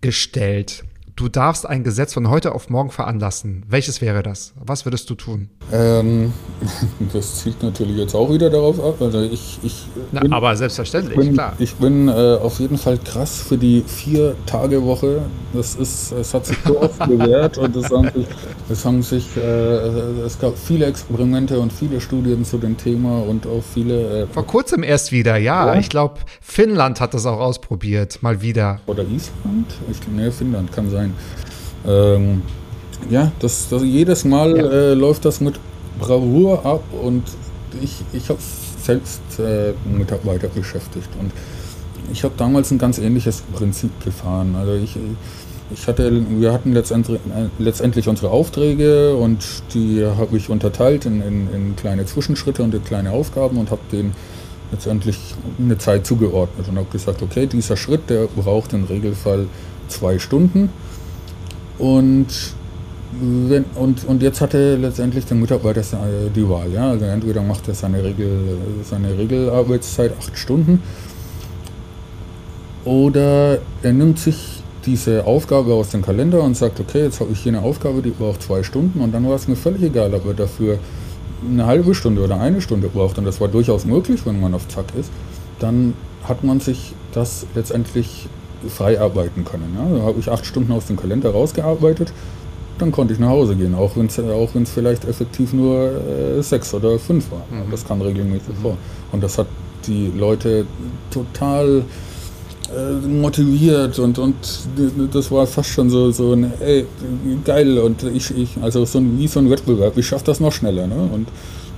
gestellt du darfst ein Gesetz von heute auf morgen veranlassen. Welches wäre das? Was würdest du tun? Ähm, das zielt natürlich jetzt auch wieder darauf ab. Also ich, ich Na, bin, aber selbstverständlich, bin, klar. Ich bin äh, auf jeden Fall krass für die Vier-Tage-Woche. Das ist, es hat sich so oft bewährt und es haben sich, es, haben sich äh, es gab viele Experimente und viele Studien zu dem Thema und auch viele. Äh, Vor kurzem erst wieder, ja. ja. Ich glaube, Finnland hat das auch ausprobiert, mal wieder. Oder Island? Ich, nee, Finnland kann sein sein. Ähm, ja, das, das, jedes Mal ja. äh, läuft das mit Bravour ab und ich, ich habe selbst äh, Mitarbeiter beschäftigt und ich habe damals ein ganz ähnliches Prinzip gefahren. Also ich, ich hatte, wir hatten letztendlich, äh, letztendlich unsere Aufträge und die habe ich unterteilt in, in, in, kleine Zwischenschritte und in kleine Aufgaben und habe denen letztendlich eine Zeit zugeordnet und habe gesagt, okay, dieser Schritt, der braucht im Regelfall zwei Stunden und, wenn, und, und jetzt hatte letztendlich der Mitarbeiter die Wahl. Ja? Also entweder macht er seine, Regel, seine Regelarbeitszeit acht Stunden oder er nimmt sich diese Aufgabe aus dem Kalender und sagt, okay, jetzt habe ich hier eine Aufgabe, die braucht zwei Stunden und dann war es mir völlig egal, ob er dafür eine halbe Stunde oder eine Stunde braucht und das war durchaus möglich, wenn man auf Zack ist, dann hat man sich das letztendlich frei arbeiten können. Ja? Da habe ich acht Stunden aus dem Kalender rausgearbeitet, dann konnte ich nach Hause gehen, auch wenn es auch vielleicht effektiv nur äh, sechs oder fünf war. Mhm. Das kam regelmäßig mhm. vor. Und das hat die Leute total äh, motiviert und, und das war fast schon so, so ein, ey, geil und ich, ich also so ein, wie so ein Wettbewerb, ich schaffe das noch schneller. Ne? Und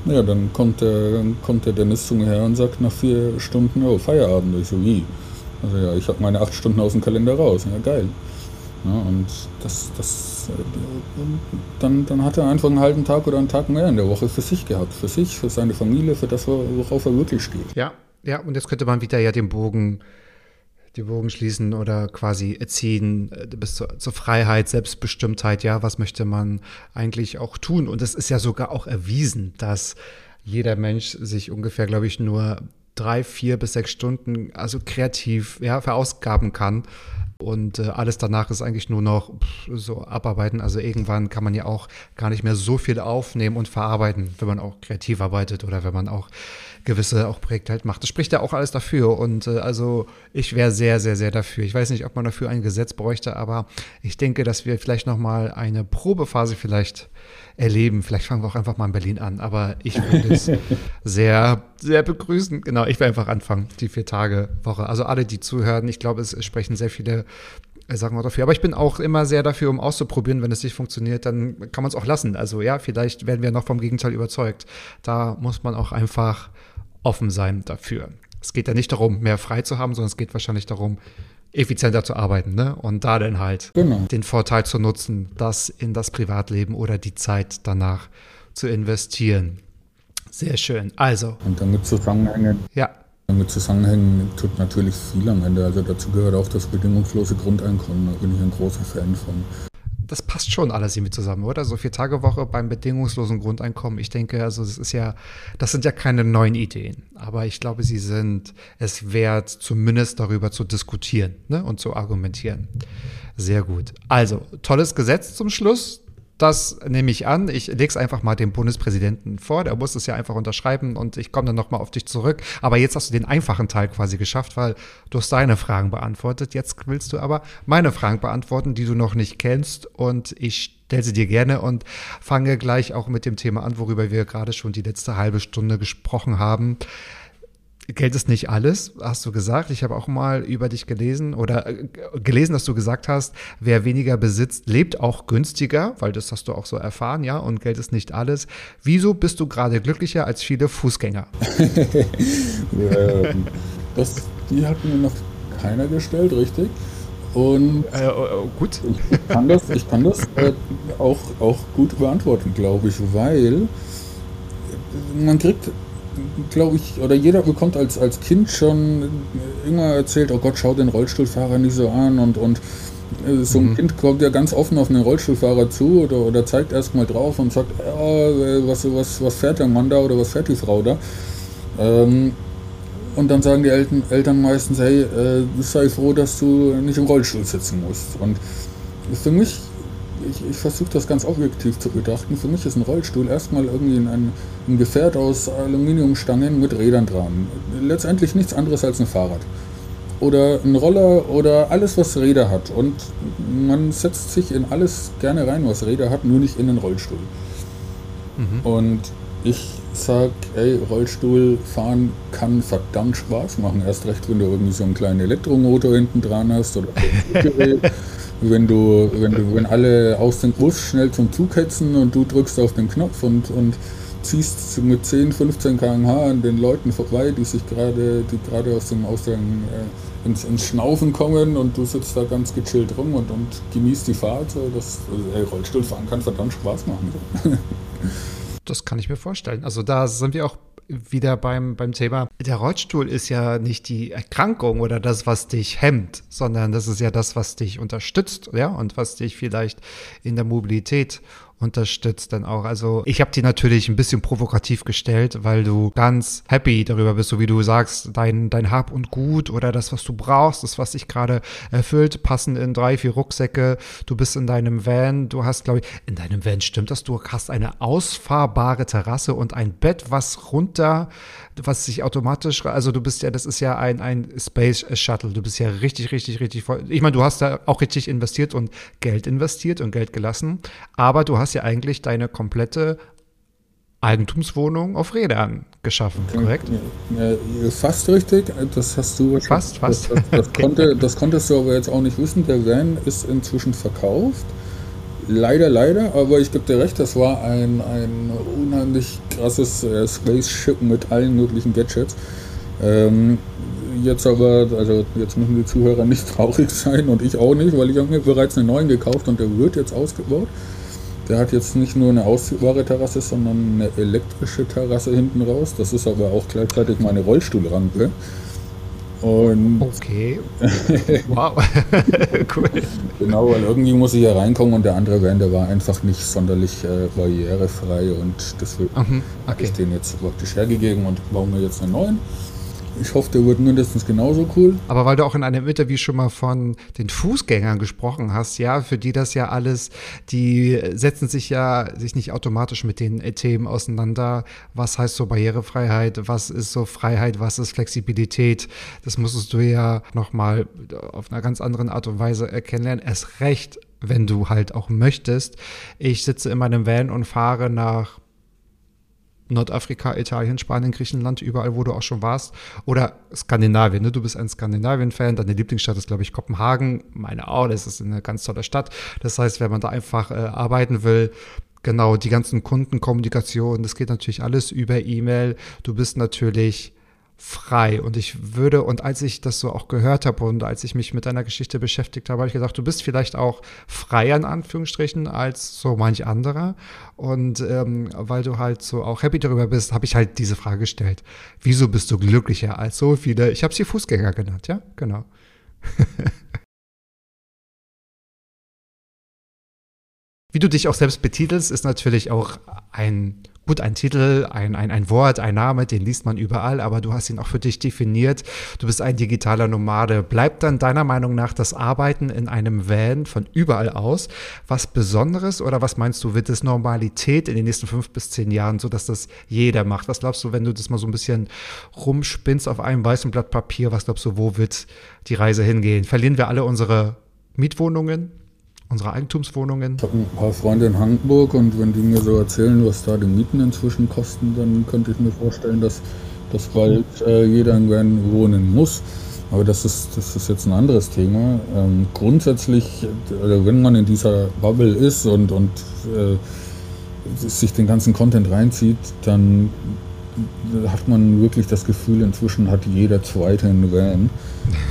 ja, dann kommt der, kommt der Dennis zu mir her und sagt nach vier Stunden, oh, Feierabend. Ich so, wie? Also ja, ich habe meine acht Stunden aus dem Kalender raus. Ja, geil. Ja, und das, das, äh, dann, dann hat er einfach einen halben Tag oder einen Tag mehr in der Woche für sich gehabt. Für sich, für seine Familie, für das, worauf er wirklich steht. Ja, ja, und jetzt könnte man wieder ja den Bogen, den Bogen schließen oder quasi erziehen äh, bis zur, zur Freiheit, Selbstbestimmtheit. Ja, was möchte man eigentlich auch tun? Und es ist ja sogar auch erwiesen, dass jeder Mensch sich ungefähr, glaube ich, nur drei, vier bis sechs Stunden, also kreativ, ja, verausgaben kann. Und äh, alles danach ist eigentlich nur noch pff, so abarbeiten. Also irgendwann kann man ja auch gar nicht mehr so viel aufnehmen und verarbeiten, wenn man auch kreativ arbeitet oder wenn man auch gewisse auch Projekte halt macht. Das spricht ja auch alles dafür. Und äh, also ich wäre sehr, sehr, sehr dafür. Ich weiß nicht, ob man dafür ein Gesetz bräuchte, aber ich denke, dass wir vielleicht nochmal eine Probephase vielleicht erleben. Vielleicht fangen wir auch einfach mal in Berlin an. Aber ich würde es sehr, sehr begrüßen. Genau, ich will einfach anfangen, die vier Tage Woche. Also alle, die zuhören, ich glaube, es sprechen sehr viele äh, sagen wir dafür. Aber ich bin auch immer sehr dafür, um auszuprobieren. Wenn es nicht funktioniert, dann kann man es auch lassen. Also ja, vielleicht werden wir noch vom Gegenteil überzeugt. Da muss man auch einfach offen sein dafür. Es geht ja nicht darum, mehr frei zu haben, sondern es geht wahrscheinlich darum, effizienter zu arbeiten ne? und da dann halt genau. den Vorteil zu nutzen, das in das Privatleben oder die Zeit danach zu investieren. Sehr schön. Also. Und damit zusammenhängen. Ja. Damit zusammenhängen tut natürlich viel am Ende. Also dazu gehört auch das bedingungslose Grundeinkommen. Da bin ich ein großer Fan von das passt schon alles irgendwie zusammen, oder? So vier Tage Woche beim bedingungslosen Grundeinkommen. Ich denke, also das ist ja, das sind ja keine neuen Ideen, aber ich glaube, sie sind es wert, zumindest darüber zu diskutieren ne? und zu argumentieren. Sehr gut. Also, tolles Gesetz zum Schluss. Das nehme ich an. Ich lege es einfach mal dem Bundespräsidenten vor. Der muss es ja einfach unterschreiben und ich komme dann nochmal auf dich zurück. Aber jetzt hast du den einfachen Teil quasi geschafft, weil du hast deine Fragen beantwortet. Jetzt willst du aber meine Fragen beantworten, die du noch nicht kennst. Und ich stelle sie dir gerne und fange gleich auch mit dem Thema an, worüber wir gerade schon die letzte halbe Stunde gesprochen haben. Geld ist nicht alles, hast du gesagt. Ich habe auch mal über dich gelesen oder äh, gelesen, dass du gesagt hast, wer weniger besitzt, lebt auch günstiger, weil das hast du auch so erfahren, ja, und Geld ist nicht alles. Wieso bist du gerade glücklicher als viele Fußgänger? Das, die hat mir noch keiner gestellt, richtig? Und äh, äh, gut. Ich kann das, ich kann das äh, auch, auch gut beantworten, glaube ich, weil man kriegt glaube ich, oder jeder bekommt als, als Kind schon immer erzählt, oh Gott, schau den Rollstuhlfahrer nicht so an und, und äh, so ein mhm. Kind kommt ja ganz offen auf einen Rollstuhlfahrer zu oder, oder zeigt erstmal drauf und sagt, ja, was, was, was fährt der Mann da oder was fährt die Frau da? Ähm, und dann sagen die Eltern, Eltern meistens, hey, äh, sei froh, dass du nicht im Rollstuhl sitzen musst. Und für mich ich, ich versuche das ganz objektiv zu betrachten. Für mich ist ein Rollstuhl erstmal irgendwie ein, ein Gefährt aus Aluminiumstangen mit Rädern dran. Letztendlich nichts anderes als ein Fahrrad. Oder ein Roller oder alles, was Räder hat. Und man setzt sich in alles gerne rein, was Räder hat, nur nicht in den Rollstuhl. Mhm. Und ich sag, ey, Rollstuhl fahren kann verdammt Spaß machen. Erst recht, wenn du irgendwie so einen kleinen Elektromotor hinten dran hast oder. wenn du, wenn du, wenn alle aus dem Bus schnell zum Zug hetzen und du drückst auf den Knopf und, und ziehst mit 10, 15 km/h an den Leuten vorbei, die sich gerade, die gerade aus dem, aus dem äh, ins, ins, Schnaufen kommen und du sitzt da ganz gechillt rum und, und genießt die Fahrt. Das, also, ey, Rollstuhlfahren kann verdammt Spaß machen. das kann ich mir vorstellen. Also da sind wir auch wieder beim, beim Thema. Der Rollstuhl ist ja nicht die Erkrankung oder das, was dich hemmt, sondern das ist ja das, was dich unterstützt, ja, und was dich vielleicht in der Mobilität unterstützt dann auch. Also ich habe die natürlich ein bisschen provokativ gestellt, weil du ganz happy darüber bist, so wie du sagst, dein, dein Hab und Gut oder das, was du brauchst, das, was dich gerade erfüllt, passen in drei, vier Rucksäcke. Du bist in deinem Van, du hast, glaube ich, in deinem Van stimmt das, du hast eine ausfahrbare Terrasse und ein Bett, was runter was sich automatisch, also du bist ja, das ist ja ein, ein Space Shuttle, du bist ja richtig, richtig, richtig voll. Ich meine, du hast da auch richtig investiert und Geld investiert und Geld gelassen, aber du hast ja eigentlich deine komplette Eigentumswohnung auf Rädern geschaffen, korrekt? Ja, fast richtig, das hast du. Fast, fast. Das, das, das, konnte, das konntest du aber jetzt auch nicht wissen. Der Van ist inzwischen verkauft. Leider, leider, aber ich gebe dir recht, das war ein, ein unheimlich krasses äh, Spaceship mit allen möglichen Gadgets. Ähm, jetzt aber, also jetzt müssen die Zuhörer nicht traurig sein und ich auch nicht, weil ich habe mir bereits einen neuen gekauft und der wird jetzt ausgebaut. Der hat jetzt nicht nur eine ausziehbare Terrasse, sondern eine elektrische Terrasse hinten raus. Das ist aber auch gleichzeitig meine Rollstuhlrampe. Und Okay. Wow. cool. genau, weil irgendwie muss ich ja reinkommen und der andere Van, der war einfach nicht sonderlich äh, barrierefrei und deswegen Mhm, habe ich okay. den jetzt praktisch hergegeben und baue mir jetzt einen neuen. Ich hoffe, der wird mindestens genauso cool. Aber weil du auch in einem Interview schon mal von den Fußgängern gesprochen hast, ja, für die das ja alles, die setzen sich ja sich nicht automatisch mit den Themen auseinander. Was heißt so Barrierefreiheit? Was ist so Freiheit? Was ist Flexibilität? Das musstest du ja nochmal auf einer ganz anderen Art und Weise kennenlernen. Erst recht, wenn du halt auch möchtest. Ich sitze in meinem Van und fahre nach Nordafrika, Italien, Spanien, Griechenland, überall, wo du auch schon warst. Oder Skandinavien, ne? Du bist ein Skandinavien-Fan, deine Lieblingsstadt ist, glaube ich, Kopenhagen. Meine auch, das ist eine ganz tolle Stadt. Das heißt, wenn man da einfach äh, arbeiten will, genau, die ganzen Kundenkommunikation, das geht natürlich alles über E-Mail. Du bist natürlich frei. Und ich würde, und als ich das so auch gehört habe und als ich mich mit deiner Geschichte beschäftigt habe, habe ich gedacht, du bist vielleicht auch freier in Anführungsstrichen als so manch anderer. Und ähm, weil du halt so auch happy darüber bist, habe ich halt diese Frage gestellt. Wieso bist du glücklicher als so viele? Ich habe sie Fußgänger genannt, ja? Genau. Wie du dich auch selbst betitelst, ist natürlich auch ein, gut, ein Titel, ein, ein, ein Wort, ein Name, den liest man überall, aber du hast ihn auch für dich definiert. Du bist ein digitaler Nomade. Bleibt dann deiner Meinung nach das Arbeiten in einem Van von überall aus was Besonderes oder was meinst du, wird es Normalität in den nächsten fünf bis zehn Jahren, so dass das jeder macht? Was glaubst du, wenn du das mal so ein bisschen rumspinnst auf einem weißen Blatt Papier, was glaubst du, wo wird die Reise hingehen? Verlieren wir alle unsere Mietwohnungen? Unsere Eigentumswohnungen. Ich habe ein paar Freunde in Hamburg und wenn die mir so erzählen, was da die Mieten inzwischen kosten, dann könnte ich mir vorstellen, dass, dass bald äh, jeder in Van wohnen muss. Aber das ist, das ist jetzt ein anderes Thema. Ähm, grundsätzlich, äh, wenn man in dieser Bubble ist und, und äh, sich den ganzen Content reinzieht, dann hat man wirklich das Gefühl, inzwischen hat jeder Zweite einen Van.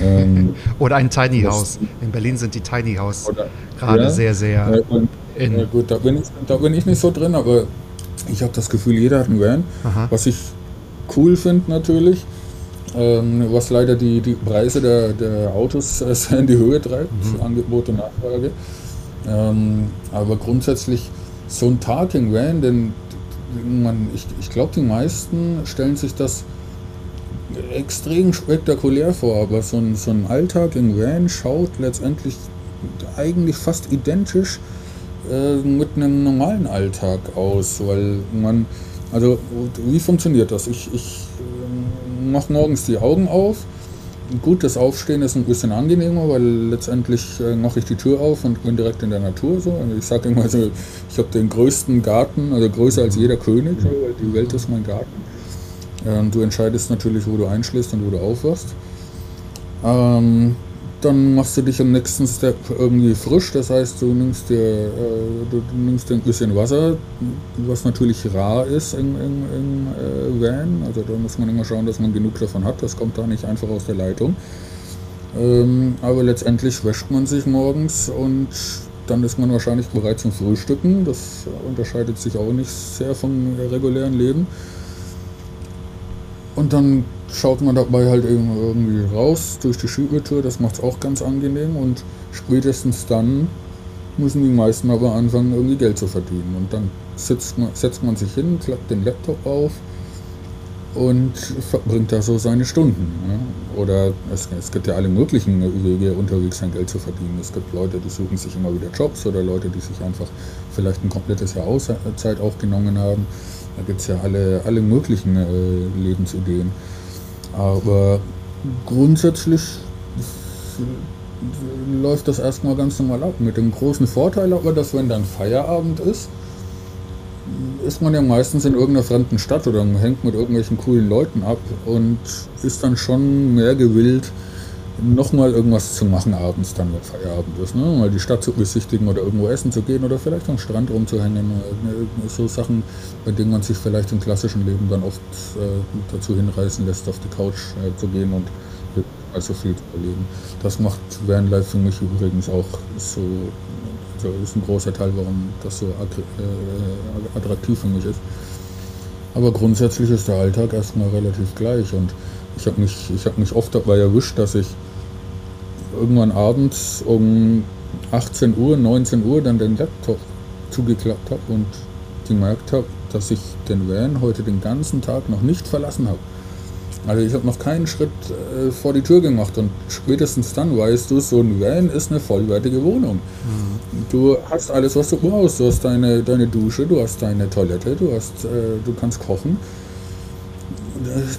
Ähm, Oder ein Tiny House. In Berlin sind die Tiny House Oder- gerade Ja? sehr, sehr Äh, und, in. ja, gut, da bin, ich, da bin ich nicht so drin, aber ich habe das Gefühl, jeder hat einen Van. Aha. Was ich cool finde natürlich, ähm, was leider die, die Preise der, der Autos äh, sehr in die Höhe treibt, Angebot und Nachfrage. Ähm, aber grundsätzlich so ein Tag im Van, denn man, ich, ich glaube, die meisten stellen sich das extrem spektakulär vor, aber so ein, so ein Alltag im Van schaut letztendlich eigentlich fast identisch äh, mit einem normalen Alltag aus, weil man, also wie funktioniert das? Ich, ich äh, mache morgens die Augen auf. Gut, das Aufstehen ist ein bisschen angenehmer, weil letztendlich äh, mache ich die Tür auf und bin direkt in der Natur. So. Also ich sage immer so, ich habe den größten Garten, also größer als jeder König, so, weil die Welt ist mein Garten. Ähm, du entscheidest natürlich, wo du einschläfst und wo du aufwachst. Ähm, dann machst du dich am nächsten Step irgendwie frisch, das heißt, du nimmst dir, äh, du nimmst dir ein bisschen Wasser, was natürlich rar ist im, im, im äh, Van. Also da muss man immer schauen, dass man genug davon hat. Das kommt da nicht einfach aus der Leitung. Ähm, aber letztendlich wäscht man sich morgens und dann ist man wahrscheinlich bereit zum Frühstücken. Das unterscheidet sich auch nicht sehr vom regulären Leben. Und dann schaut man dabei halt irgendwie raus durch die Schiebetür, das macht es auch ganz angenehm und spätestens dann müssen die meisten aber anfangen, irgendwie Geld zu verdienen. Und dann sitzt man, setzt man sich hin, klappt den Laptop auf und verbringt da so seine Stunden. Ja. Oder es, es gibt ja alle möglichen Wege, unterwegs sein Geld zu verdienen. Es gibt Leute, die suchen sich immer wieder Jobs oder Leute, die sich einfach vielleicht ein komplettes Jahr Auszeit auch genommen haben. Da gibt es ja alle, alle möglichen äh, Lebensideen. Aber grundsätzlich läuft das erstmal ganz normal ab. Mit dem großen Vorteil aber, dass wenn dann Feierabend ist, ist man ja meistens in irgendeiner fremden Stadt oder hängt mit irgendwelchen coolen Leuten ab und ist dann schon mehr gewillt, nochmal irgendwas zu machen abends dann, wenn Feierabend ist. Ne? Mal die Stadt zu besichtigen oder irgendwo essen zu gehen oder vielleicht am Strand rumzuhängen. äh, So Sachen, bei denen man sich vielleicht im klassischen Leben dann oft äh, dazu hinreißen lässt, auf die Couch äh, zu gehen und also viel zu erleben. Das macht Vanlife für mich übrigens auch so, also ist ein großer Teil, warum das so äh, attraktiv für mich ist. Aber grundsätzlich ist der Alltag erstmal relativ gleich und ich habe mich, hab mich oft dabei erwischt, dass ich irgendwann abends um 18 Uhr, 19 Uhr dann den Laptop zugeklappt habe und gemerkt habe, dass ich den Van heute den ganzen Tag noch nicht verlassen habe. Also ich habe noch keinen Schritt äh, vor die Tür gemacht und spätestens dann weißt du, so ein Van ist eine vollwertige Wohnung. Mhm. Du hast alles, was du brauchst. Du hast deine, deine Dusche, du hast deine Toilette, du, hast, äh, du kannst kochen,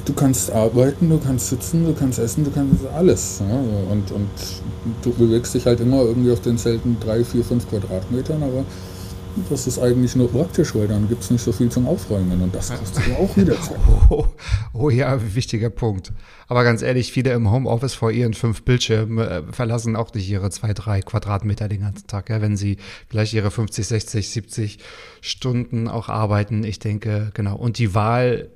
du kannst arbeiten, du kannst sitzen, du kannst essen, du kannst alles. Ja? Und, und du bewegst dich halt immer irgendwie auf den selten 3, 4, 5 Quadratmetern, aber das ist eigentlich nur praktisch, weil dann gibt es nicht so viel zum Aufräumen und das kostet ja auch wieder Zeit. Oh, oh, ja, wichtiger Punkt. Aber ganz ehrlich, viele im Homeoffice vor ihren fünf Bildschirmen äh, verlassen auch nicht ihre zwei, drei Quadratmeter den ganzen Tag, ja, wenn sie vielleicht ihre 50, 60, 70 Stunden auch arbeiten. Ich denke, genau. Und die Wahl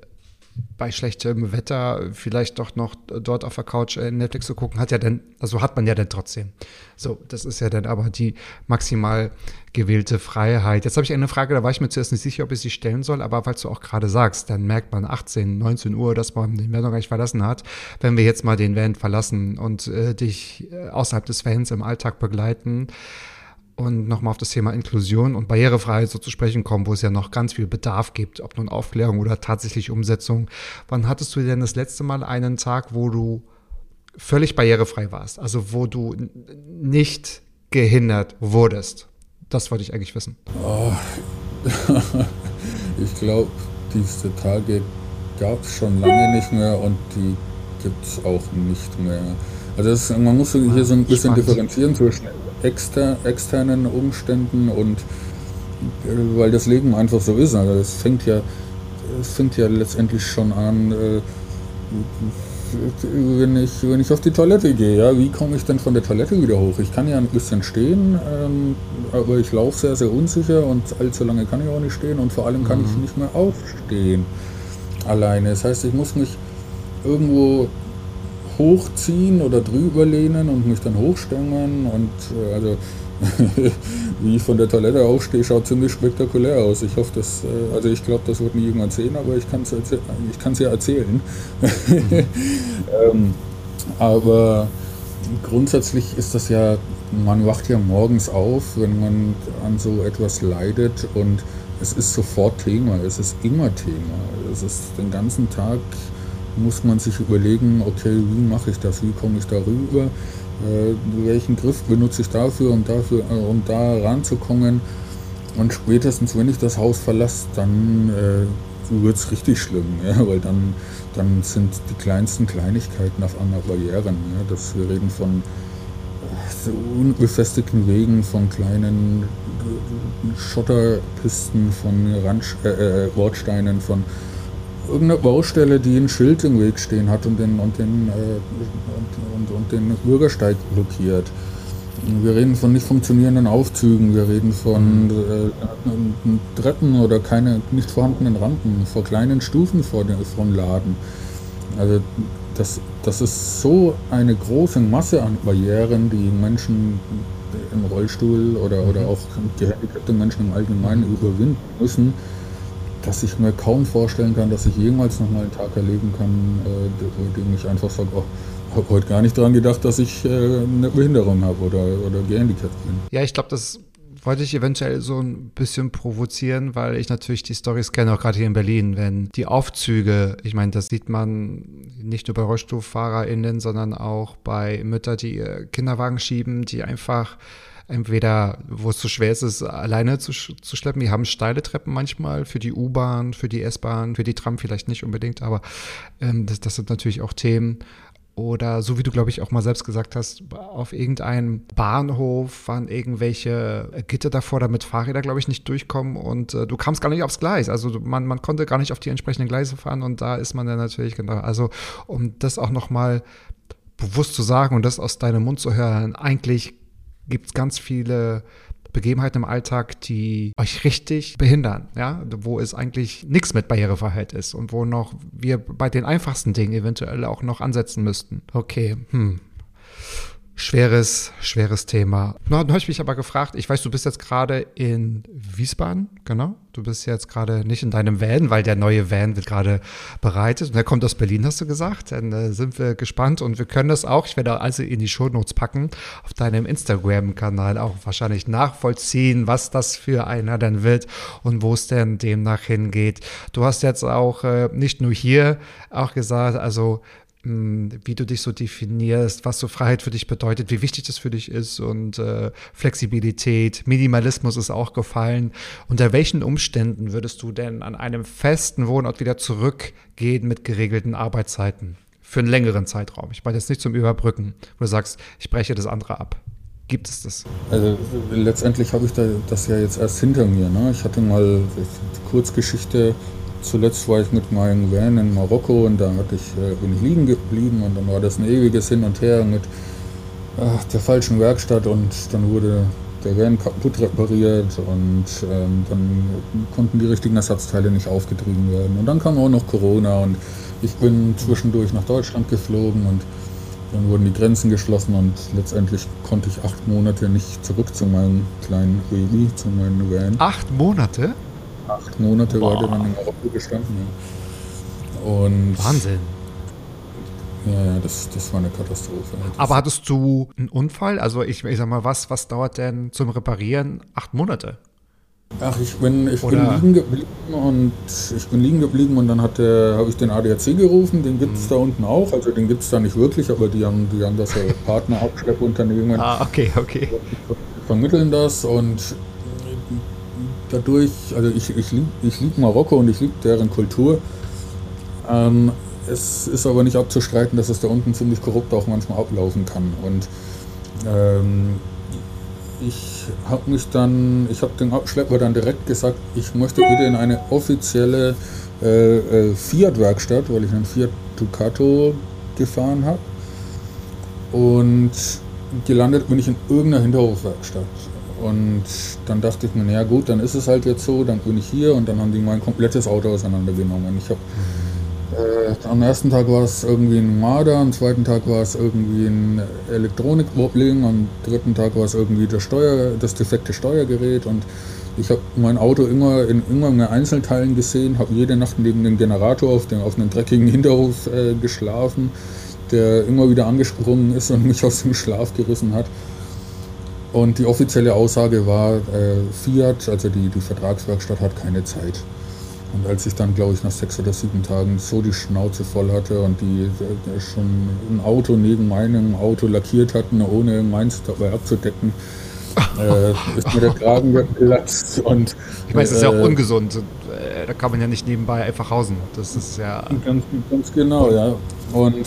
bei schlechtem Wetter vielleicht doch noch dort auf der Couch äh, Netflix zu gucken, hat ja dann, also hat man ja dann trotzdem. So, das ist ja dann aber die maximal gewählte Freiheit. Jetzt habe ich eine Frage, da war ich mir zuerst nicht sicher, ob ich sie stellen soll, aber falls du auch gerade sagst, dann merkt man 18, 19 Uhr, dass man den Van noch gar nicht verlassen hat. Wenn wir jetzt mal den Van verlassen und äh, dich äh, außerhalb des Vans im Alltag begleiten, und nochmal auf das Thema Inklusion und Barrierefreiheit so zu sprechen kommen, wo es ja noch ganz viel Bedarf gibt, ob nun Aufklärung oder tatsächlich Umsetzung. Wann hattest du denn das letzte Mal einen Tag, wo du völlig barrierefrei warst? Also wo du nicht gehindert wurdest? Das wollte ich eigentlich wissen. Oh. ich glaube, diese Tage gab es schon lange nicht mehr und die gibt es auch nicht mehr. Also das, man muss hier so ein bisschen differenzieren zwischen exter, externen Umständen und äh, weil das Leben einfach so ist. Also es fängt ja, es fängt ja letztendlich schon an, äh, wenn ich, wenn ich auf die Toilette gehe, ja, wie komme ich denn von der Toilette wieder hoch? Ich kann ja ein bisschen stehen, ähm, aber ich laufe sehr, sehr unsicher und allzu lange kann ich auch nicht stehen und vor allem kann mhm. ich nicht mehr aufstehen alleine. Das heißt, ich muss mich irgendwo hochziehen oder drüber lehnen und mich dann hochstellen und äh, also wie ich von der Toilette aufstehe, schaut ziemlich spektakulär aus. Ich hoffe, dass, äh, also ich glaube, das wird nie jemand sehen, aber ich kann es ja erzählen. ähm, aber grundsätzlich ist das ja, man wacht ja morgens auf, wenn man an so etwas leidet und es ist sofort Thema, es ist immer Thema. Es ist den ganzen Tag muss man sich überlegen, okay, wie mache ich das, wie komme ich darüber, äh, welchen Griff benutze ich dafür, um, dafür, äh, um da ranzukommen. Und spätestens, wenn ich das Haus verlasse, dann äh, wird es richtig schlimm, ja, weil dann, dann sind die kleinsten Kleinigkeiten auf einmal Barrieren. Ja, dass wir reden von äh, unbefestigten Wegen, von kleinen äh, Schotterpisten, von Rand, äh, Bordsteinen, von irgendeine Baustelle, die ein Schild im Weg stehen hat und den, und den, äh, und, und, und den Bürgersteig blockiert. Wir reden von nicht funktionierenden Aufzügen, wir reden von äh, Treppen oder keine nicht vorhandenen Rampen, vor kleinen Stufen vor den, von Laden. Also das, das ist so eine große Masse an Barrieren, die Menschen im Rollstuhl oder, oder mhm. auch gehandicapte Menschen im Allgemeinen überwinden müssen dass ich mir kaum vorstellen kann, dass ich jemals noch mal einen Tag erleben kann, äh, dem ich einfach sage, oh, habe heute gar nicht daran gedacht, dass ich äh, eine Behinderung habe oder, oder gehandicapt bin. Ja, ich glaube, das wollte ich eventuell so ein bisschen provozieren, weil ich natürlich die Stories kenne, auch gerade hier in Berlin, wenn die Aufzüge, ich meine, das sieht man nicht nur bei RollstuhlfahrerInnen, sondern auch bei Müttern, die Kinderwagen schieben, die einfach entweder, wo es zu schwer ist, es alleine zu, zu schleppen. Wir haben steile Treppen manchmal für die U-Bahn, für die S-Bahn, für die Tram vielleicht nicht unbedingt, aber ähm, das, das sind natürlich auch Themen. Oder so wie du, glaube ich, auch mal selbst gesagt hast, auf irgendeinem Bahnhof waren irgendwelche Gitter davor, damit Fahrräder, glaube ich, nicht durchkommen und äh, du kamst gar nicht aufs Gleis. Also man, man konnte gar nicht auf die entsprechenden Gleise fahren und da ist man dann natürlich, genau, also um das auch nochmal bewusst zu sagen und das aus deinem Mund zu hören, eigentlich gibt es ganz viele Begebenheiten im Alltag, die euch richtig behindern, ja, wo es eigentlich nichts mit Barrierefreiheit ist und wo noch wir bei den einfachsten Dingen eventuell auch noch ansetzen müssten. Okay, hm. Schweres, schweres Thema. Na, dann habe ich mich aber gefragt, ich weiß, du bist jetzt gerade in Wiesbaden, genau. Du bist jetzt gerade nicht in deinem Van, weil der neue Van wird gerade bereitet. Und der kommt aus Berlin, hast du gesagt. Dann äh, sind wir gespannt und wir können das auch, ich werde also in die Shownotes packen, auf deinem Instagram-Kanal auch wahrscheinlich nachvollziehen, was das für einer dann wird und wo es denn demnach hingeht. Du hast jetzt auch äh, nicht nur hier auch gesagt, also wie du dich so definierst, was so Freiheit für dich bedeutet, wie wichtig das für dich ist und äh, Flexibilität, Minimalismus ist auch gefallen. Unter welchen Umständen würdest du denn an einem festen Wohnort wieder zurückgehen mit geregelten Arbeitszeiten? Für einen längeren Zeitraum. Ich meine jetzt nicht zum Überbrücken, wo du sagst, ich breche das andere ab. Gibt es das? Also letztendlich habe ich da, das ja jetzt erst hinter mir. Ne? Ich hatte mal die Kurzgeschichte Zuletzt war ich mit meinem Van in Marokko und da hatte ich, äh, bin ich liegen geblieben und dann war das ein ewiges Hin und Her mit ach, der falschen Werkstatt und dann wurde der Van kaputt repariert und ähm, dann konnten die richtigen Ersatzteile nicht aufgetrieben werden. Und dann kam auch noch Corona und ich bin zwischendurch nach Deutschland geflogen und dann wurden die Grenzen geschlossen und letztendlich konnte ich acht Monate nicht zurück zu meinem kleinen Baby, zu meinem Van. Acht Monate? Acht Monate Boah. war der dann in Marokko gestanden. Und Wahnsinn. Ja, das, das war eine Katastrophe. Das Aber hattest du einen Unfall? Also ich, ich sag mal, was, was dauert denn zum Reparieren acht Monate? Ach, ich bin, ich bin liegen geblieben und ich bin liegen geblieben und dann habe ich den ADAC gerufen, den gibt es mhm. da unten auch, also den gibt es da nicht wirklich, aber die haben, die haben das ja Partnerabschleppunternehmen. ah, okay, okay. Die vermitteln das und dadurch, also ich, ich liebe ich lieb Marokko und ich liebe deren Kultur. Ähm, es ist aber nicht abzustreiten, dass es da unten ziemlich korrupt auch manchmal ablaufen kann. Und ähm, ich habe mich dann, ich habe dem Abschlepper dann direkt gesagt, ich möchte bitte in eine offizielle äh, äh, Fiat-Werkstatt, weil ich einen Fiat Ducato gefahren habe. Und gelandet bin ich in irgendeiner Hinterhofwerkstatt. Und dann dachte ich mir, naja gut, dann ist es halt jetzt so, dann bin ich hier und dann haben die mein komplettes Auto auseinandergenommen. Ich habe äh, am ersten Tag war es irgendwie ein Marder, am zweiten Tag war es irgendwie ein Elektronikproblem, am dritten Tag war es irgendwie das, Steuer, das defekte Steuergerät und ich habe mein Auto immer in immer Einzelteilen gesehen, habe jede Nacht neben dem Generator auf, dem, auf einem dreckigen Hinterhof äh, geschlafen, der immer wieder angesprungen ist und mich aus dem Schlaf gerissen hat. Und die offizielle Aussage war, äh, Fiat, also die, die Vertragswerkstatt, hat keine Zeit. Und als ich dann, glaube ich, nach sechs oder sieben Tagen so die Schnauze voll hatte und die äh, schon ein Auto neben meinem Auto lackiert hatten, ohne meins dabei abzudecken, äh, ist mir der Kragen geplatzt. Und, ich meine, es ist ja auch äh, ungesund. Äh, da kann man ja nicht nebenbei einfach hausen. Das ist ja. Ganz, ganz genau, ja. Und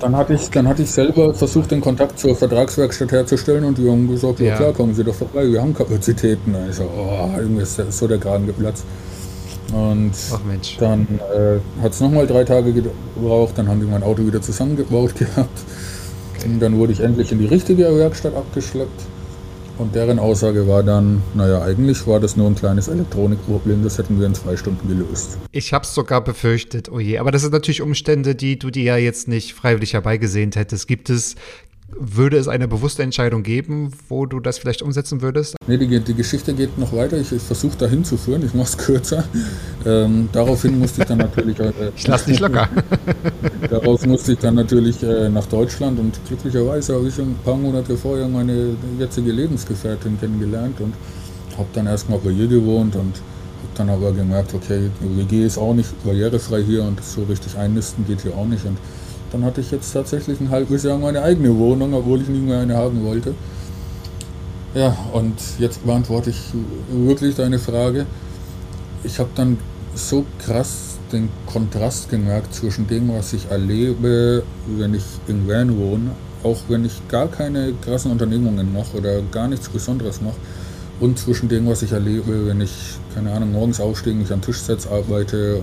dann hatte, ich, dann hatte ich selber versucht, den Kontakt zur Vertragswerkstatt herzustellen und die haben gesagt, ja, ja klar, kommen Sie doch vorbei, wir haben Kapazitäten. Und ich so, oh, irgendwie ist so der Kragen geplatzt. Und dann äh, hat es nochmal drei Tage gebraucht, dann haben die mein Auto wieder zusammengebaut gehabt. Und dann wurde ich endlich in die richtige Werkstatt abgeschleppt. Und deren Aussage war dann, naja, eigentlich war das nur ein kleines Elektronikproblem, das hätten wir in zwei Stunden gelöst. Ich habe es sogar befürchtet, oh je. Aber das sind natürlich Umstände, die du dir ja jetzt nicht freiwillig herbeigesehnt hättest. Gibt es würde es eine bewusste Entscheidung geben, wo du das vielleicht umsetzen würdest? Nee, die, die Geschichte geht noch weiter. Ich, ich versuche da hinzuführen, ich mache es kürzer. Ähm, daraufhin musste ich dann natürlich. Äh, ich lasse nicht locker. darauf musste ich dann natürlich äh, nach Deutschland und glücklicherweise habe ich schon ein paar Monate vorher meine jetzige Lebensgefährtin kennengelernt und habe dann erstmal bei ihr gewohnt und habe dann aber gemerkt, okay, WG ist auch nicht barrierefrei hier und so richtig einnisten geht hier auch nicht. Und dann hatte ich jetzt tatsächlich ein halbes Jahr meine eigene Wohnung, obwohl ich nie mehr eine haben wollte. Ja, und jetzt beantworte ich wirklich deine Frage. Ich habe dann so krass den Kontrast gemerkt zwischen dem, was ich erlebe, wenn ich in Van wohne, auch wenn ich gar keine krassen Unternehmungen mache oder gar nichts Besonderes mache, und zwischen dem, was ich erlebe, wenn ich, keine Ahnung, morgens aufstehe, mich an Tisch setze, arbeite